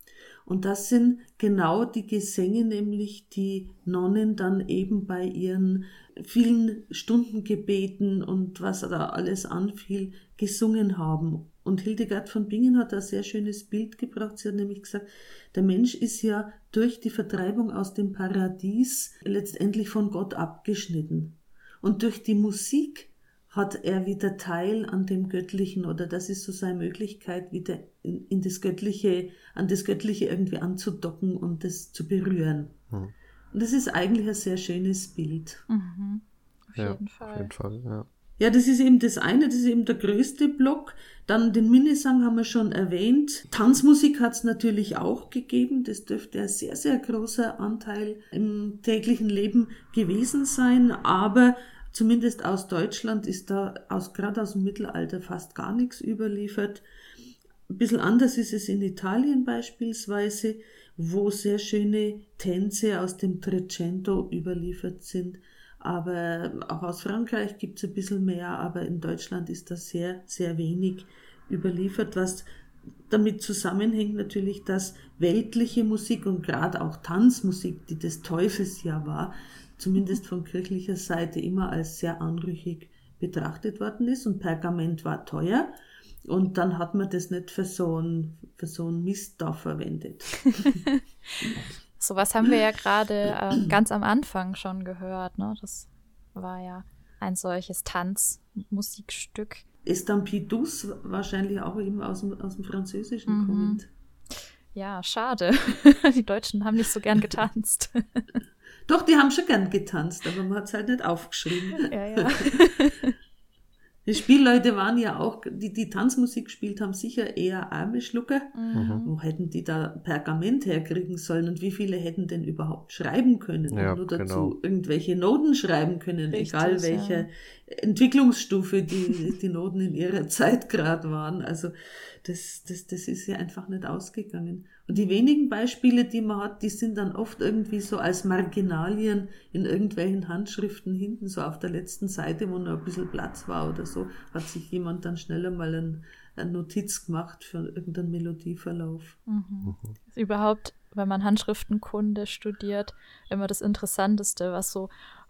Und das sind genau die Gesänge, nämlich die Nonnen dann eben bei ihren vielen Stundengebeten und was da alles anfiel, gesungen haben. Und Hildegard von Bingen hat ein sehr schönes Bild gebracht. Sie hat nämlich gesagt, der Mensch ist ja durch die Vertreibung aus dem Paradies letztendlich von Gott abgeschnitten. Und durch die Musik hat er wieder Teil an dem Göttlichen oder das ist so seine Möglichkeit, wieder in, in das Göttliche, an das Göttliche irgendwie anzudocken und das zu berühren. Hm. Und das ist eigentlich ein sehr schönes Bild. Mhm. Auf ja, jeden Fall. Auf jeden Fall, ja. Ja, das ist eben das eine, das ist eben der größte Block. Dann den Minnesang haben wir schon erwähnt. Tanzmusik hat es natürlich auch gegeben. Das dürfte ein sehr, sehr großer Anteil im täglichen Leben gewesen sein. Aber zumindest aus Deutschland ist da aus, gerade aus dem Mittelalter fast gar nichts überliefert. Ein bisschen anders ist es in Italien beispielsweise, wo sehr schöne Tänze aus dem Trecento überliefert sind. Aber auch aus Frankreich gibt es ein bisschen mehr, aber in Deutschland ist das sehr, sehr wenig überliefert, was damit zusammenhängt natürlich, dass weltliche Musik und gerade auch Tanzmusik, die des Teufels ja war, zumindest von kirchlicher Seite immer als sehr anrüchig betrachtet worden ist und Pergament war teuer und dann hat man das nicht für so einen, für so einen Mist da verwendet. <laughs> Sowas haben wir ja gerade äh, ganz am Anfang schon gehört. Ne? Das war ja ein solches Tanzmusikstück. Estampidus wahrscheinlich auch eben aus dem, aus dem Französischen mhm. kommend. Ja, schade. <laughs> Die Deutschen haben nicht so gern getanzt. <laughs> Doch, die haben schon gern getanzt, aber man hat es halt nicht aufgeschrieben. Ja, ja. <laughs> Die Spielleute waren ja auch, die die Tanzmusik gespielt haben, sicher eher arme Schlucker. Mhm. Wo hätten die da Pergament herkriegen sollen und wie viele hätten denn überhaupt schreiben können? Ja, nur dazu genau. irgendwelche Noten schreiben können, Richtig, egal welche ja. Entwicklungsstufe die, die Noten in ihrer Zeit gerade waren. Also das, das, das ist ja einfach nicht ausgegangen. Und die wenigen Beispiele, die man hat, die sind dann oft irgendwie so als Marginalien in irgendwelchen Handschriften hinten, so auf der letzten Seite, wo noch ein bisschen Platz war oder so, hat sich jemand dann schneller mal ein, eine Notiz gemacht für irgendeinen Melodieverlauf. Mhm. Mhm. Ist überhaupt, wenn man Handschriftenkunde studiert, immer das Interessanteste, was so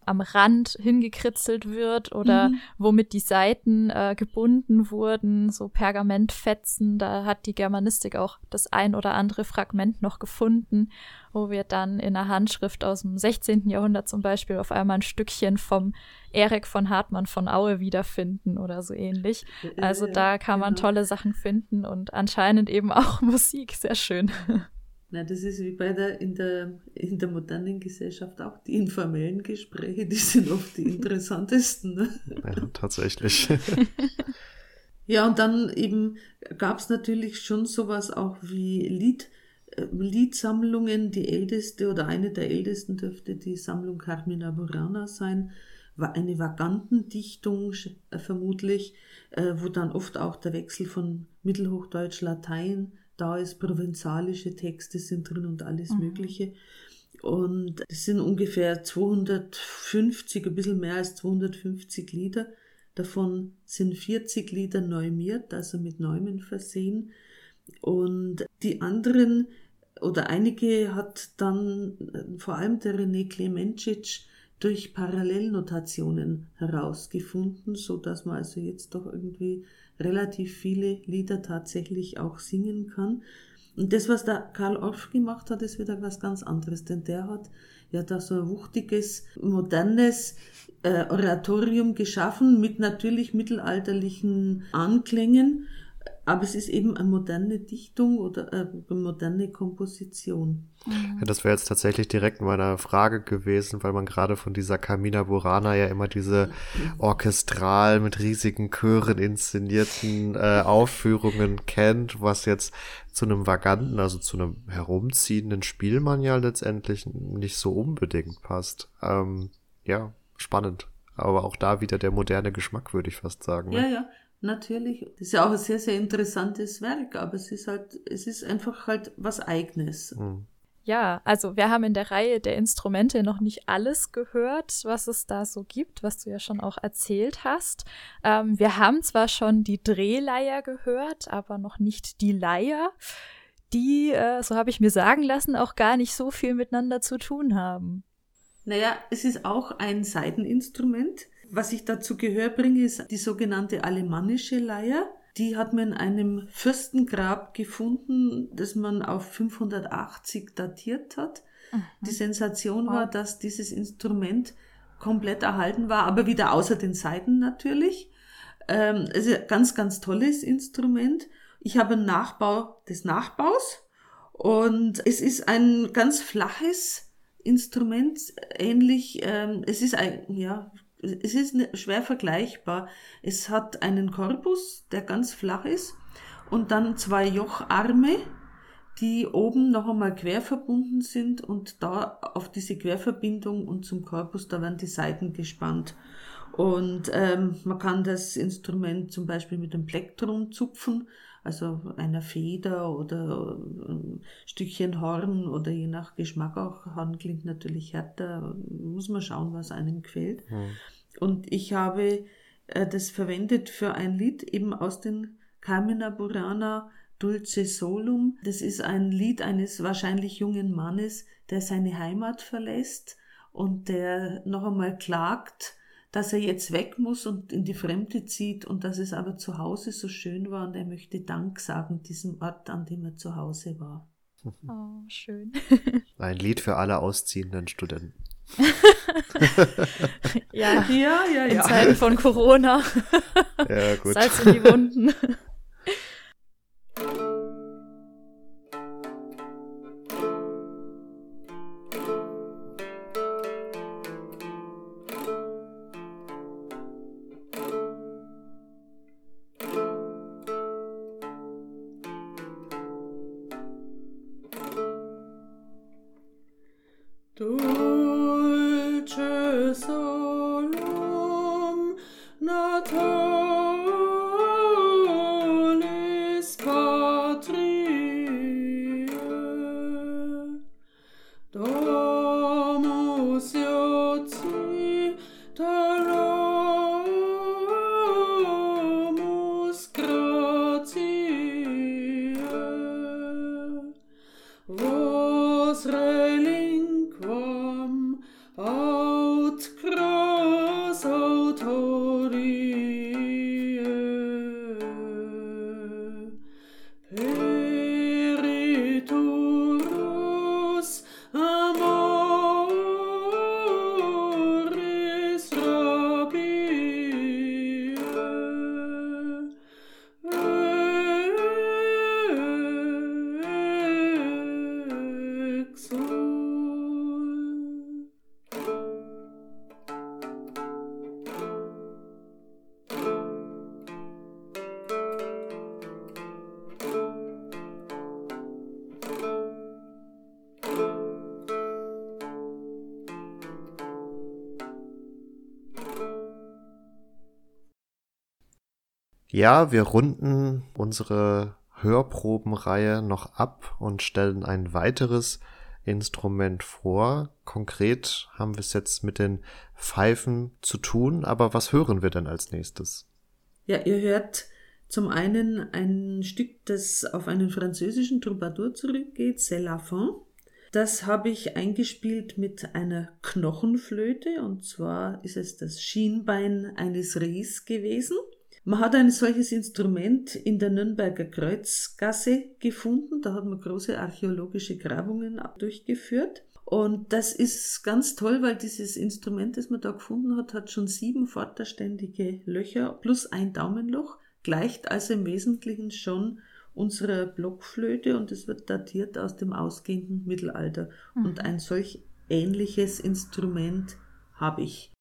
am Rand hingekritzelt wird oder mhm. womit die Seiten äh, gebunden wurden, so Pergamentfetzen. Da hat die Germanistik auch das ein oder andere Fragment noch gefunden, wo wir dann in einer Handschrift aus dem 16. Jahrhundert zum Beispiel auf einmal ein Stückchen vom Erik von Hartmann von Aue wiederfinden oder so ähnlich. Also da kann man genau. tolle Sachen finden und anscheinend eben auch <laughs> Musik. Sehr schön. Na, das ist wie bei der in, der, in der modernen Gesellschaft auch die informellen Gespräche, die sind oft die interessantesten. Ne? Ja, tatsächlich. <laughs> ja, und dann eben gab es natürlich schon sowas auch wie Lied, äh, Liedsammlungen. Die älteste oder eine der ältesten dürfte die Sammlung Carmina Burana sein. War eine Vagantendichtung äh, vermutlich, äh, wo dann oft auch der Wechsel von Mittelhochdeutsch, Latein da ist, provenzalische Texte sind drin und alles mhm. Mögliche. Und es sind ungefähr 250, ein bisschen mehr als 250 Lieder. Davon sind 40 Lieder neumiert, also mit Neumen versehen. Und die anderen oder einige hat dann vor allem der René Klemencic durch Parallelnotationen herausgefunden, so dass man also jetzt doch irgendwie relativ viele Lieder tatsächlich auch singen kann. Und das, was der Karl Orff gemacht hat, ist wieder was ganz anderes, denn der hat ja da so ein wuchtiges, modernes äh, Oratorium geschaffen mit natürlich mittelalterlichen Anklängen aber es ist eben eine moderne Dichtung oder eine moderne Komposition. Ja, das wäre jetzt tatsächlich direkt meine Frage gewesen, weil man gerade von dieser Carmina Burana ja immer diese orchestral mit riesigen Chören inszenierten äh, Aufführungen kennt, was jetzt zu einem vaganten, also zu einem herumziehenden Spielmann ja letztendlich nicht so unbedingt passt. Ähm, ja, spannend. Aber auch da wieder der moderne Geschmack, würde ich fast sagen. Ne? Ja, ja. Natürlich. Das ist ja auch ein sehr, sehr interessantes Werk, aber es ist halt, es ist einfach halt was Eigenes. Mhm. Ja, also wir haben in der Reihe der Instrumente noch nicht alles gehört, was es da so gibt, was du ja schon auch erzählt hast. Ähm, wir haben zwar schon die Drehleier gehört, aber noch nicht die Leier, die, äh, so habe ich mir sagen lassen, auch gar nicht so viel miteinander zu tun haben. Naja, es ist auch ein Seiteninstrument. Was ich dazu Gehör bringe, ist die sogenannte alemannische Leier. Die hat man in einem Fürstengrab gefunden, das man auf 580 datiert hat. Mhm. Die Sensation war, dass dieses Instrument komplett erhalten war, aber wieder außer den Seiten natürlich. Ähm, es ist ein ganz, ganz tolles Instrument. Ich habe einen Nachbau des Nachbaus und es ist ein ganz flaches Instrument, ähnlich, ähm, es ist ein, ja, es ist schwer vergleichbar. Es hat einen Korpus, der ganz flach ist und dann zwei Jocharme, die oben noch einmal quer verbunden sind und da auf diese Querverbindung und zum Korpus, da werden die Seiten gespannt. Und ähm, man kann das Instrument zum Beispiel mit einem Plektrum zupfen, also einer Feder oder ein Stückchen Horn oder je nach Geschmack auch. Horn klingt natürlich härter, muss man schauen, was einem gefällt. Hm. Und ich habe äh, das verwendet für ein Lied eben aus den Carmina Burana Dulce Solum. Das ist ein Lied eines wahrscheinlich jungen Mannes, der seine Heimat verlässt und der noch einmal klagt, dass er jetzt weg muss und in die Fremde zieht und dass es aber zu Hause so schön war und er möchte Dank sagen diesem Ort, an dem er zu Hause war. Oh, schön. <laughs> Ein Lied für alle ausziehenden Studenten. <laughs> ja, ja, ja, ja. In Zeiten von Corona. ja, gut. Salz in die Wunden. <laughs> Ja, wir runden unsere Hörprobenreihe noch ab und stellen ein weiteres Instrument vor. Konkret haben wir es jetzt mit den Pfeifen zu tun, aber was hören wir denn als nächstes? Ja, ihr hört zum einen ein Stück, das auf einen französischen Troubadour zurückgeht, C'est la fin. Das habe ich eingespielt mit einer Knochenflöte und zwar ist es das Schienbein eines Rehs gewesen. Man hat ein solches Instrument in der Nürnberger Kreuzgasse gefunden. Da hat man große archäologische Grabungen durchgeführt. Und das ist ganz toll, weil dieses Instrument, das man da gefunden hat, hat schon sieben vorderständige Löcher plus ein Daumenloch, gleicht also im Wesentlichen schon unserer Blockflöte und es wird datiert aus dem ausgehenden Mittelalter. Mhm. Und ein solch ähnliches Instrument habe ich.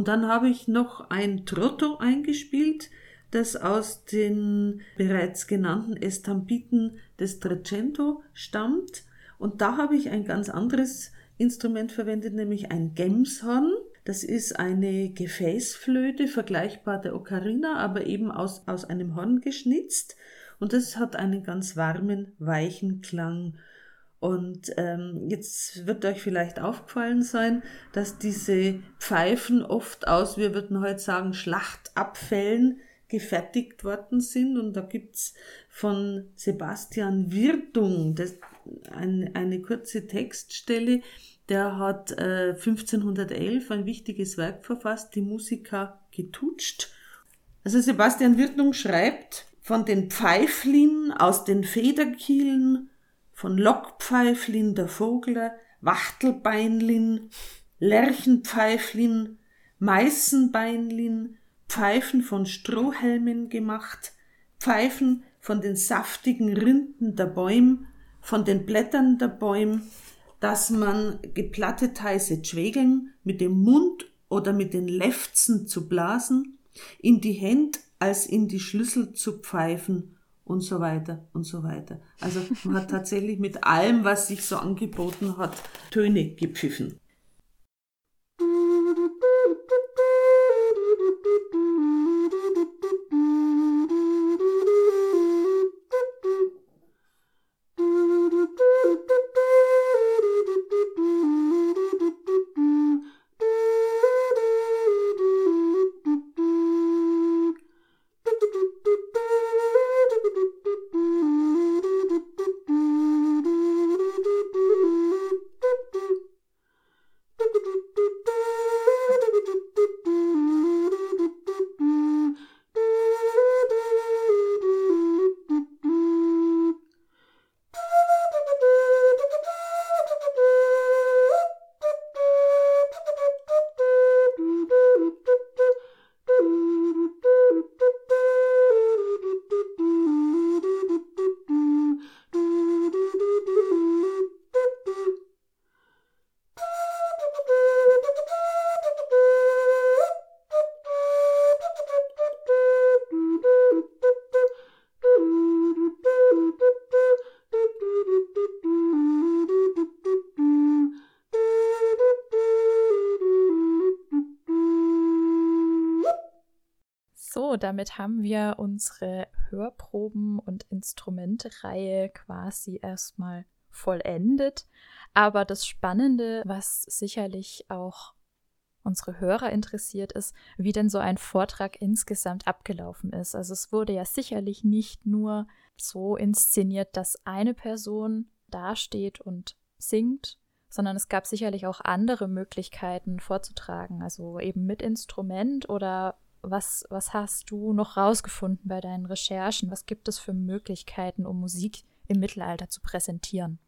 Und dann habe ich noch ein Trotto eingespielt. das aus den bereits genannten Estampiten des Trecento stammt. Und da habe ich ein ganz anderes Instrument verwendet, nämlich ein Gemshorn. Das ist eine Gefäßflöte, vergleichbar der Ocarina, aber eben aus, aus einem Horn geschnitzt. Und das hat einen ganz warmen, weichen Klang. Und ähm, jetzt wird euch vielleicht aufgefallen sein, dass diese Pfeifen oft aus, wir würden heute sagen, Schlachtabfällen gefertigt worden sind. Und da gibt's von Sebastian Wirtung das, ein, eine kurze Textstelle, der hat äh, 1511 ein wichtiges Werk verfasst, die Musiker getutscht. Also Sebastian Wirtung schreibt von den Pfeiflin aus den Federkielen von Lockpfeiflin der Vogler, Wachtelbeinlin, Lerchenpfeiflin, Meißenbeinlin, Pfeifen von Strohhelmen gemacht, Pfeifen von den saftigen Rinden der Bäum, von den Blättern der Bäum, dass man geplattet heiße Schwegeln mit dem Mund oder mit den Lefzen zu blasen, in die Händ als in die Schlüssel zu pfeifen und so weiter und so weiter. Also man hat tatsächlich mit allem, was sich so angeboten hat, Töne gepfiffen. Damit haben wir unsere Hörproben- und Instrumentereihe quasi erstmal vollendet. Aber das Spannende, was sicherlich auch unsere Hörer interessiert, ist, wie denn so ein Vortrag insgesamt abgelaufen ist. Also es wurde ja sicherlich nicht nur so inszeniert, dass eine Person dasteht und singt, sondern es gab sicherlich auch andere Möglichkeiten vorzutragen, also eben mit Instrument oder was, was hast du noch rausgefunden bei deinen Recherchen? Was gibt es für Möglichkeiten, um Musik im Mittelalter zu präsentieren?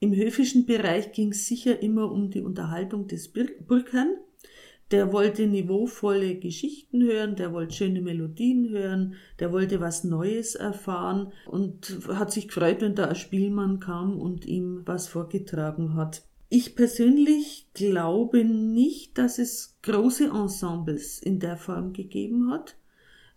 Im höfischen Bereich ging es sicher immer um die Unterhaltung des Bürgern. Der wollte niveauvolle Geschichten hören, der wollte schöne Melodien hören, der wollte was Neues erfahren und hat sich gefreut, wenn da ein Spielmann kam und ihm was vorgetragen hat. Ich persönlich glaube nicht, dass es große Ensembles in der Form gegeben hat,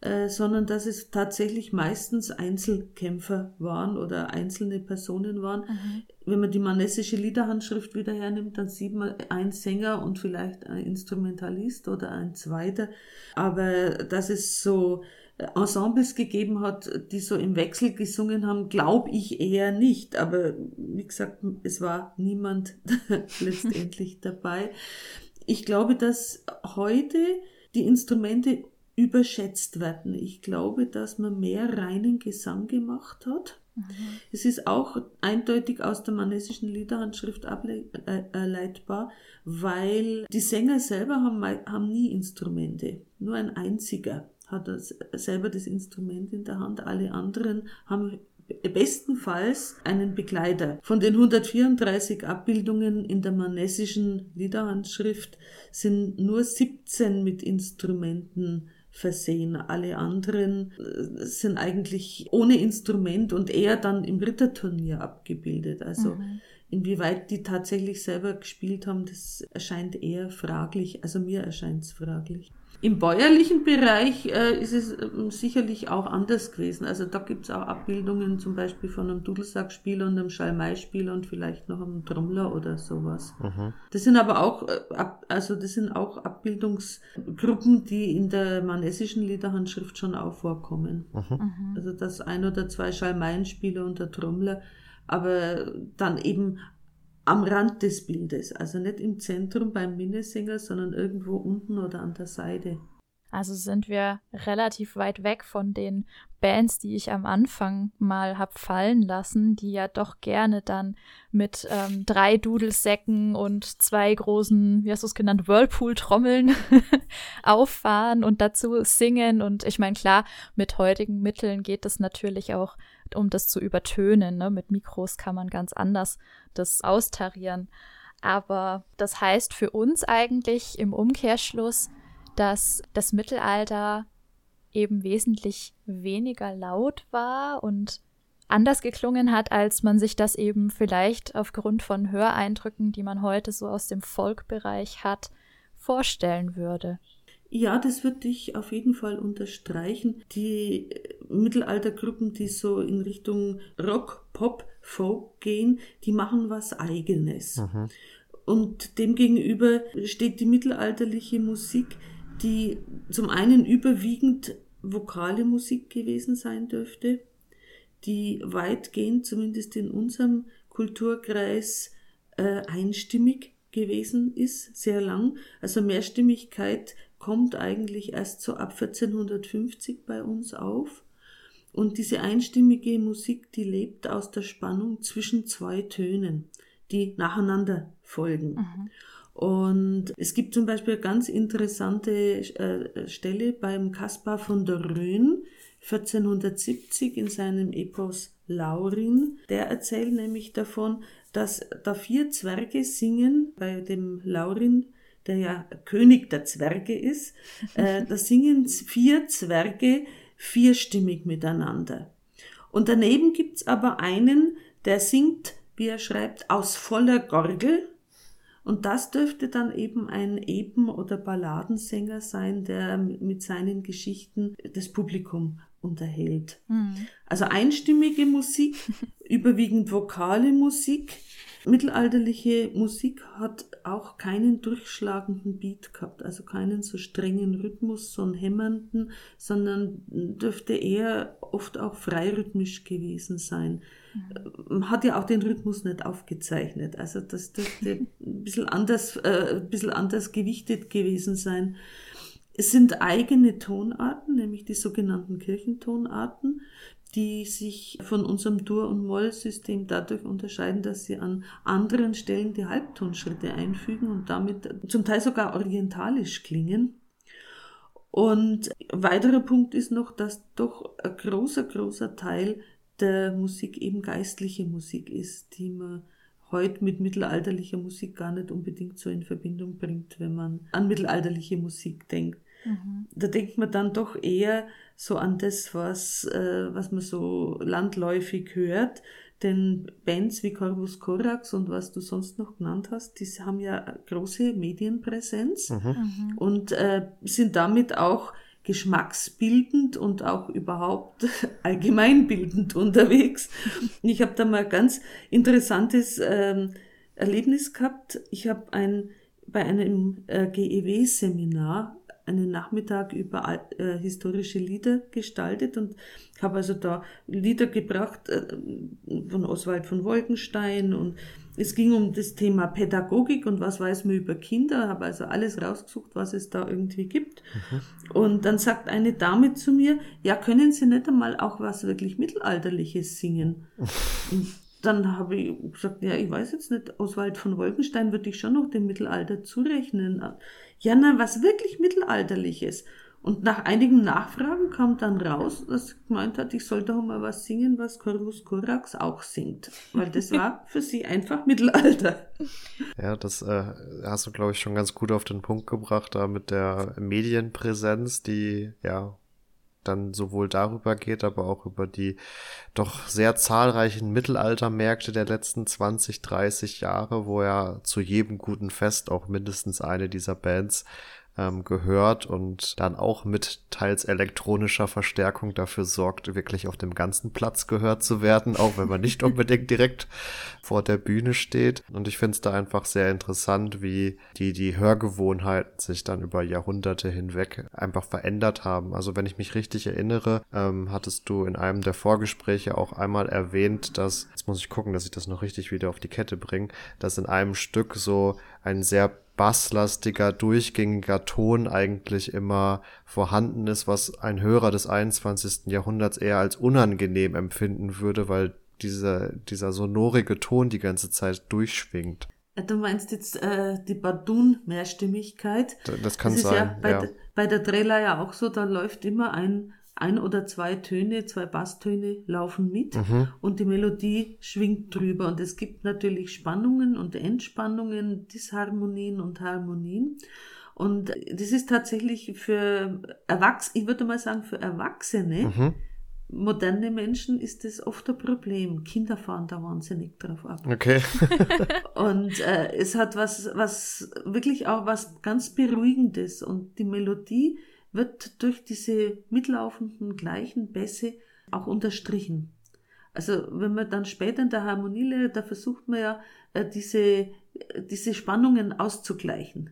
äh, sondern dass es tatsächlich meistens Einzelkämpfer waren oder einzelne Personen waren. Mhm. Wenn man die manessische Liederhandschrift wieder hernimmt, dann sieht man ein Sänger und vielleicht ein Instrumentalist oder ein zweiter. Aber dass es so Ensembles gegeben hat, die so im Wechsel gesungen haben, glaube ich eher nicht. Aber wie gesagt, es war niemand <laughs> letztendlich <laughs> dabei. Ich glaube, dass heute die Instrumente überschätzt werden. Ich glaube, dass man mehr reinen Gesang gemacht hat. Mhm. Es ist auch eindeutig aus der manessischen Liederhandschrift ableitbar, weil die Sänger selber haben, haben nie Instrumente, nur ein einziger hat er selber das Instrument in der Hand. Alle anderen haben bestenfalls einen Begleiter. Von den 134 Abbildungen in der manessischen Liederhandschrift sind nur 17 mit Instrumenten versehen. Alle anderen äh, sind eigentlich ohne Instrument und eher dann im Ritterturnier abgebildet. Also mhm. inwieweit die tatsächlich selber gespielt haben, das erscheint eher fraglich. Also mir erscheint es fraglich. Im bäuerlichen Bereich äh, ist es äh, sicherlich auch anders gewesen. Also da gibt es auch Abbildungen zum Beispiel von einem Dudelsackspieler und einem Schalmeispieler und vielleicht noch einem Trommler oder sowas. Mhm. Das sind aber auch, äh, also das sind auch Abbildungsgruppen, die in der manessischen Liederhandschrift schon auch vorkommen. Mhm. mhm. Also das ein oder zwei Schalmeienspieler und der Trommler, aber dann eben am Rand des Bildes, also nicht im Zentrum beim Minnesänger, sondern irgendwo unten oder an der Seite. Also sind wir relativ weit weg von den Bands, die ich am Anfang mal hab fallen lassen, die ja doch gerne dann mit ähm, drei Dudelsäcken und zwei großen, wie hast du es genannt, Whirlpool-Trommeln <laughs> auffahren und dazu singen. Und ich meine, klar, mit heutigen Mitteln geht es natürlich auch, um das zu übertönen. Ne? Mit Mikros kann man ganz anders das austarieren. Aber das heißt für uns eigentlich im Umkehrschluss, dass das Mittelalter eben wesentlich weniger laut war und anders geklungen hat, als man sich das eben vielleicht aufgrund von Höreindrücken, die man heute so aus dem Folkbereich hat, vorstellen würde. Ja, das würde ich auf jeden Fall unterstreichen. Die Mittelaltergruppen, die so in Richtung Rock, Pop, Folk gehen, die machen was eigenes. Mhm. Und demgegenüber steht die mittelalterliche Musik, die zum einen überwiegend vokale Musik gewesen sein dürfte, die weitgehend, zumindest in unserem Kulturkreis, äh, einstimmig gewesen ist, sehr lang. Also Mehrstimmigkeit kommt eigentlich erst so ab 1450 bei uns auf. Und diese einstimmige Musik, die lebt aus der Spannung zwischen zwei Tönen, die nacheinander folgen. Mhm. Und es gibt zum Beispiel eine ganz interessante äh, Stelle beim Kaspar von der Rhön, 1470 in seinem Epos Laurin. Der erzählt nämlich davon, dass da vier Zwerge singen bei dem Laurin, der ja König der Zwerge ist. <laughs> Äh, da singen vier Zwerge vierstimmig miteinander. Und daneben gibt's aber einen, der singt, wie er schreibt, aus voller Gorgel und das dürfte dann eben ein Eben- oder Balladensänger sein, der mit seinen Geschichten das Publikum unterhält. Mhm. Also einstimmige Musik, <laughs> überwiegend vokale Musik, Mittelalterliche Musik hat auch keinen durchschlagenden Beat gehabt, also keinen so strengen Rhythmus, so einen hämmernden, sondern dürfte eher oft auch freirhythmisch gewesen sein. Mhm. Hat ja auch den Rhythmus nicht aufgezeichnet, also das dürfte <laughs> ein bisschen anders, äh, ein bisschen anders gewichtet gewesen sein. Es sind eigene Tonarten, nämlich die sogenannten Kirchentonarten, die sich von unserem Dur- und Moll-System dadurch unterscheiden, dass sie an anderen Stellen die Halbtonschritte einfügen und damit zum Teil sogar orientalisch klingen. Und weiterer Punkt ist noch, dass doch ein großer, großer Teil der Musik eben geistliche Musik ist, die man heute mit mittelalterlicher Musik gar nicht unbedingt so in Verbindung bringt, wenn man an mittelalterliche Musik denkt. Mhm. Da denkt man dann doch eher so an das, was, äh, was man so landläufig hört. Denn Bands wie Corvus Corax und was du sonst noch genannt hast, die haben ja große Medienpräsenz mhm. mhm. und äh, sind damit auch geschmacksbildend und auch überhaupt <laughs> allgemeinbildend unterwegs. Ich habe da mal ganz interessantes ähm, Erlebnis gehabt. Ich habe ein bei einem äh, GEW-Seminar einen Nachmittag über äh, historische Lieder gestaltet und habe also da Lieder gebracht äh, von Oswald von Wolkenstein und es ging um das Thema Pädagogik und was weiß man über Kinder, habe also alles rausgesucht, was es da irgendwie gibt. Mhm. Und dann sagt eine Dame zu mir, ja, können Sie nicht einmal auch was wirklich Mittelalterliches singen? <laughs> und dann habe ich gesagt, ja, ich weiß jetzt nicht, Oswald von Wolkenstein würde ich schon noch dem Mittelalter zurechnen ja, na, was wirklich Mittelalterliches. Und nach einigen Nachfragen kam dann raus, dass sie gemeint hat, ich soll doch mal was singen, was Corvus Corax auch singt. Weil das war <laughs> für sie einfach Mittelalter. Ja, das äh, hast du, glaube ich, schon ganz gut auf den Punkt gebracht, da mit der Medienpräsenz, die ja dann sowohl darüber geht, aber auch über die doch sehr zahlreichen Mittelaltermärkte der letzten 20, 30 Jahre, wo ja zu jedem guten Fest auch mindestens eine dieser Bands ähm, gehört und dann auch mit teils elektronischer Verstärkung dafür sorgt, wirklich auf dem ganzen Platz gehört zu werden, auch wenn man nicht <laughs> unbedingt direkt vor der Bühne steht. Und ich finde es da einfach sehr interessant, wie die, die Hörgewohnheiten sich dann über Jahrhunderte hinweg einfach verändert haben. Also wenn ich mich richtig erinnere, ähm, hattest du in einem der Vorgespräche auch einmal erwähnt, dass, jetzt muss ich gucken, dass ich das noch richtig wieder auf die Kette bringe, dass in einem Stück so ein sehr basslastiger, durchgängiger Ton eigentlich immer vorhanden ist, was ein Hörer des 21. Jahrhunderts eher als unangenehm empfinden würde, weil dieser, dieser sonorige Ton die ganze Zeit durchschwingt. Äh, du meinst jetzt äh, die Badun-Mehrstimmigkeit? Das kann das sein. Ja bei, ja. bei der Drella ja auch so, da läuft immer ein ein oder zwei Töne, zwei Basstöne laufen mit mhm. und die Melodie schwingt drüber. Und es gibt natürlich Spannungen und Entspannungen, Disharmonien und Harmonien. Und das ist tatsächlich für Erwachsene, ich würde mal sagen, für Erwachsene, mhm. moderne Menschen ist das oft ein Problem. Kinder fahren da wahnsinnig drauf ab. Okay. <laughs> und äh, es hat was, was wirklich auch was ganz Beruhigendes. Und die Melodie wird durch diese mitlaufenden gleichen Bässe auch unterstrichen. Also wenn man dann später in der Harmonielehre, da versucht man ja äh, diese, äh, diese Spannungen auszugleichen.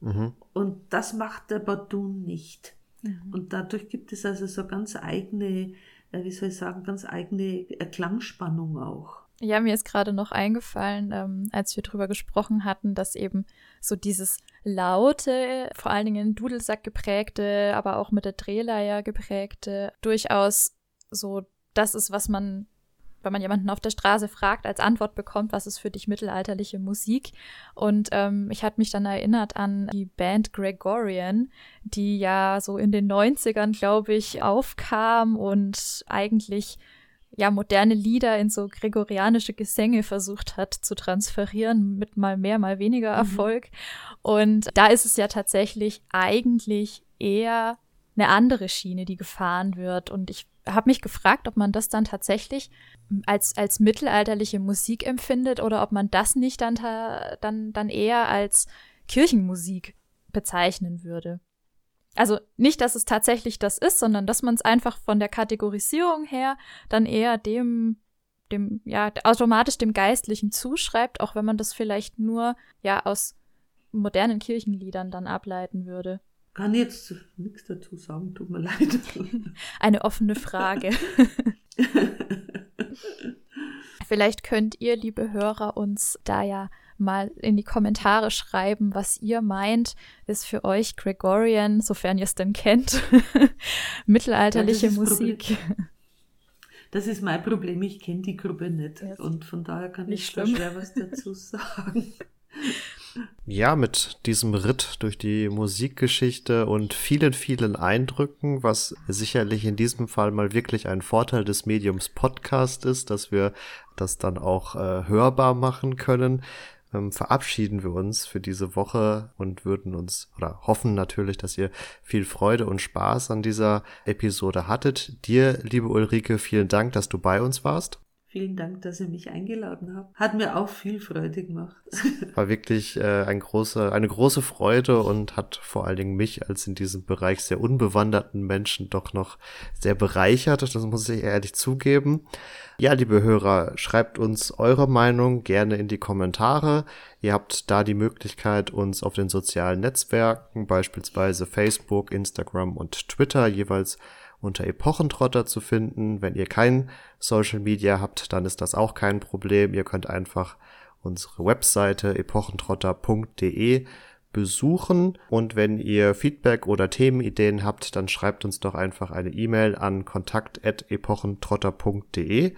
Mhm. Und das macht der Badun nicht. Mhm. Und dadurch gibt es also so ganz eigene, äh, wie soll ich sagen, ganz eigene Klangspannung auch. Ja, mir ist gerade noch eingefallen, ähm, als wir drüber gesprochen hatten, dass eben so dieses laute, vor allen Dingen Dudelsack geprägte, aber auch mit der Drehleier geprägte, durchaus so das ist, was man, wenn man jemanden auf der Straße fragt, als Antwort bekommt, was ist für dich mittelalterliche Musik? Und ähm, ich hatte mich dann erinnert an die Band Gregorian, die ja so in den 90ern, glaube ich, aufkam und eigentlich ja moderne Lieder in so gregorianische Gesänge versucht hat zu transferieren mit mal mehr, mal weniger mhm. Erfolg. Mhm. Und da ist es ja tatsächlich eigentlich eher eine andere Schiene, die gefahren wird. Und ich habe mich gefragt, ob man das dann tatsächlich als, als mittelalterliche Musik empfindet oder ob man das nicht dann, dann, dann eher als Kirchenmusik bezeichnen würde. Also nicht, dass es tatsächlich das ist, sondern dass man es einfach von der Kategorisierung her dann eher dem, dem, ja, automatisch dem Geistlichen zuschreibt, auch wenn man das vielleicht nur, ja, aus modernen Kirchenliedern dann ableiten würde. Kann jetzt nichts dazu sagen, tut mir leid. <laughs> Eine offene Frage. <laughs> Vielleicht könnt ihr, liebe Hörer, uns da ja mal in die Kommentare schreiben, was ihr meint, ist für euch Gregorian, sofern ihr es denn kennt, <laughs> mittelalterliche ja, Musik. Problem. <laughs> Das ist mein Problem, ich kenne die Gruppe nicht yes. und von daher kann nicht ich da schwer was dazu <laughs> sagen. Ja, mit diesem Ritt durch die Musikgeschichte und vielen, vielen Eindrücken, was sicherlich in diesem Fall mal wirklich ein Vorteil des Mediums Podcast ist, dass wir das dann auch äh, hörbar machen können, ähm, verabschieden wir uns für diese Woche und würden uns oder hoffen natürlich, dass ihr viel Freude und Spaß an dieser Episode hattet. Dir, liebe Ulrike, vielen Dank, dass du bei uns warst. Vielen Dank, dass ihr mich eingeladen habt. Hat mir auch viel Freude gemacht. War wirklich äh, ein große, eine große Freude und hat vor allen Dingen mich als in diesem Bereich sehr unbewanderten Menschen doch noch sehr bereichert. Das muss ich ehrlich zugeben. Ja, liebe Hörer, schreibt uns eure Meinung gerne in die Kommentare. Ihr habt da die Möglichkeit, uns auf den sozialen Netzwerken, beispielsweise Facebook, Instagram und Twitter, jeweils unter Epochentrotter zu finden. Wenn ihr kein Social Media habt, dann ist das auch kein Problem. Ihr könnt einfach unsere Webseite epochentrotter.de besuchen und wenn ihr Feedback oder Themenideen habt, dann schreibt uns doch einfach eine E-Mail an kontakt@epochentrotter.de.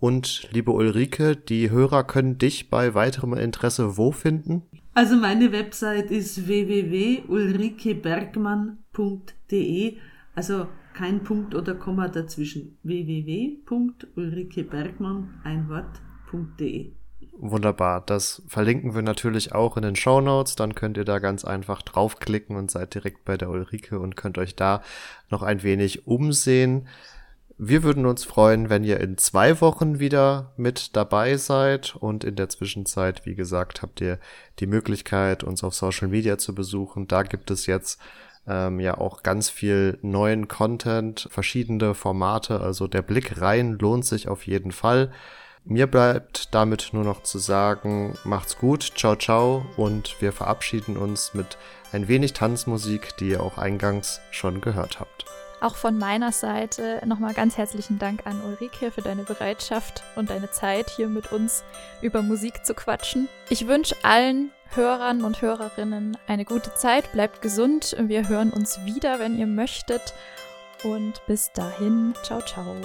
Und liebe Ulrike, die Hörer können dich bei weiterem Interesse wo finden? Also meine Website ist www.ulrikebergmann.de. Also kein Punkt oder Komma dazwischen. www.ulrikebergmann, ein Wort.de. Wunderbar. Das verlinken wir natürlich auch in den Show Notes. Dann könnt ihr da ganz einfach draufklicken und seid direkt bei der Ulrike und könnt euch da noch ein wenig umsehen. Wir würden uns freuen, wenn ihr in zwei Wochen wieder mit dabei seid und in der Zwischenzeit, wie gesagt, habt ihr die Möglichkeit, uns auf Social Media zu besuchen. Da gibt es jetzt ähm, ja auch ganz viel neuen Content, verschiedene Formate. Also der Blick rein lohnt sich auf jeden Fall. Mir bleibt damit nur noch zu sagen, macht's gut, ciao, ciao und wir verabschieden uns mit ein wenig Tanzmusik, die ihr auch eingangs schon gehört habt. Auch von meiner Seite nochmal ganz herzlichen Dank an Ulrike für deine Bereitschaft und deine Zeit, hier mit uns über Musik zu quatschen. Ich wünsche allen Hörern und Hörerinnen eine gute Zeit, bleibt gesund. Wir hören uns wieder, wenn ihr möchtet. Und bis dahin, ciao, ciao.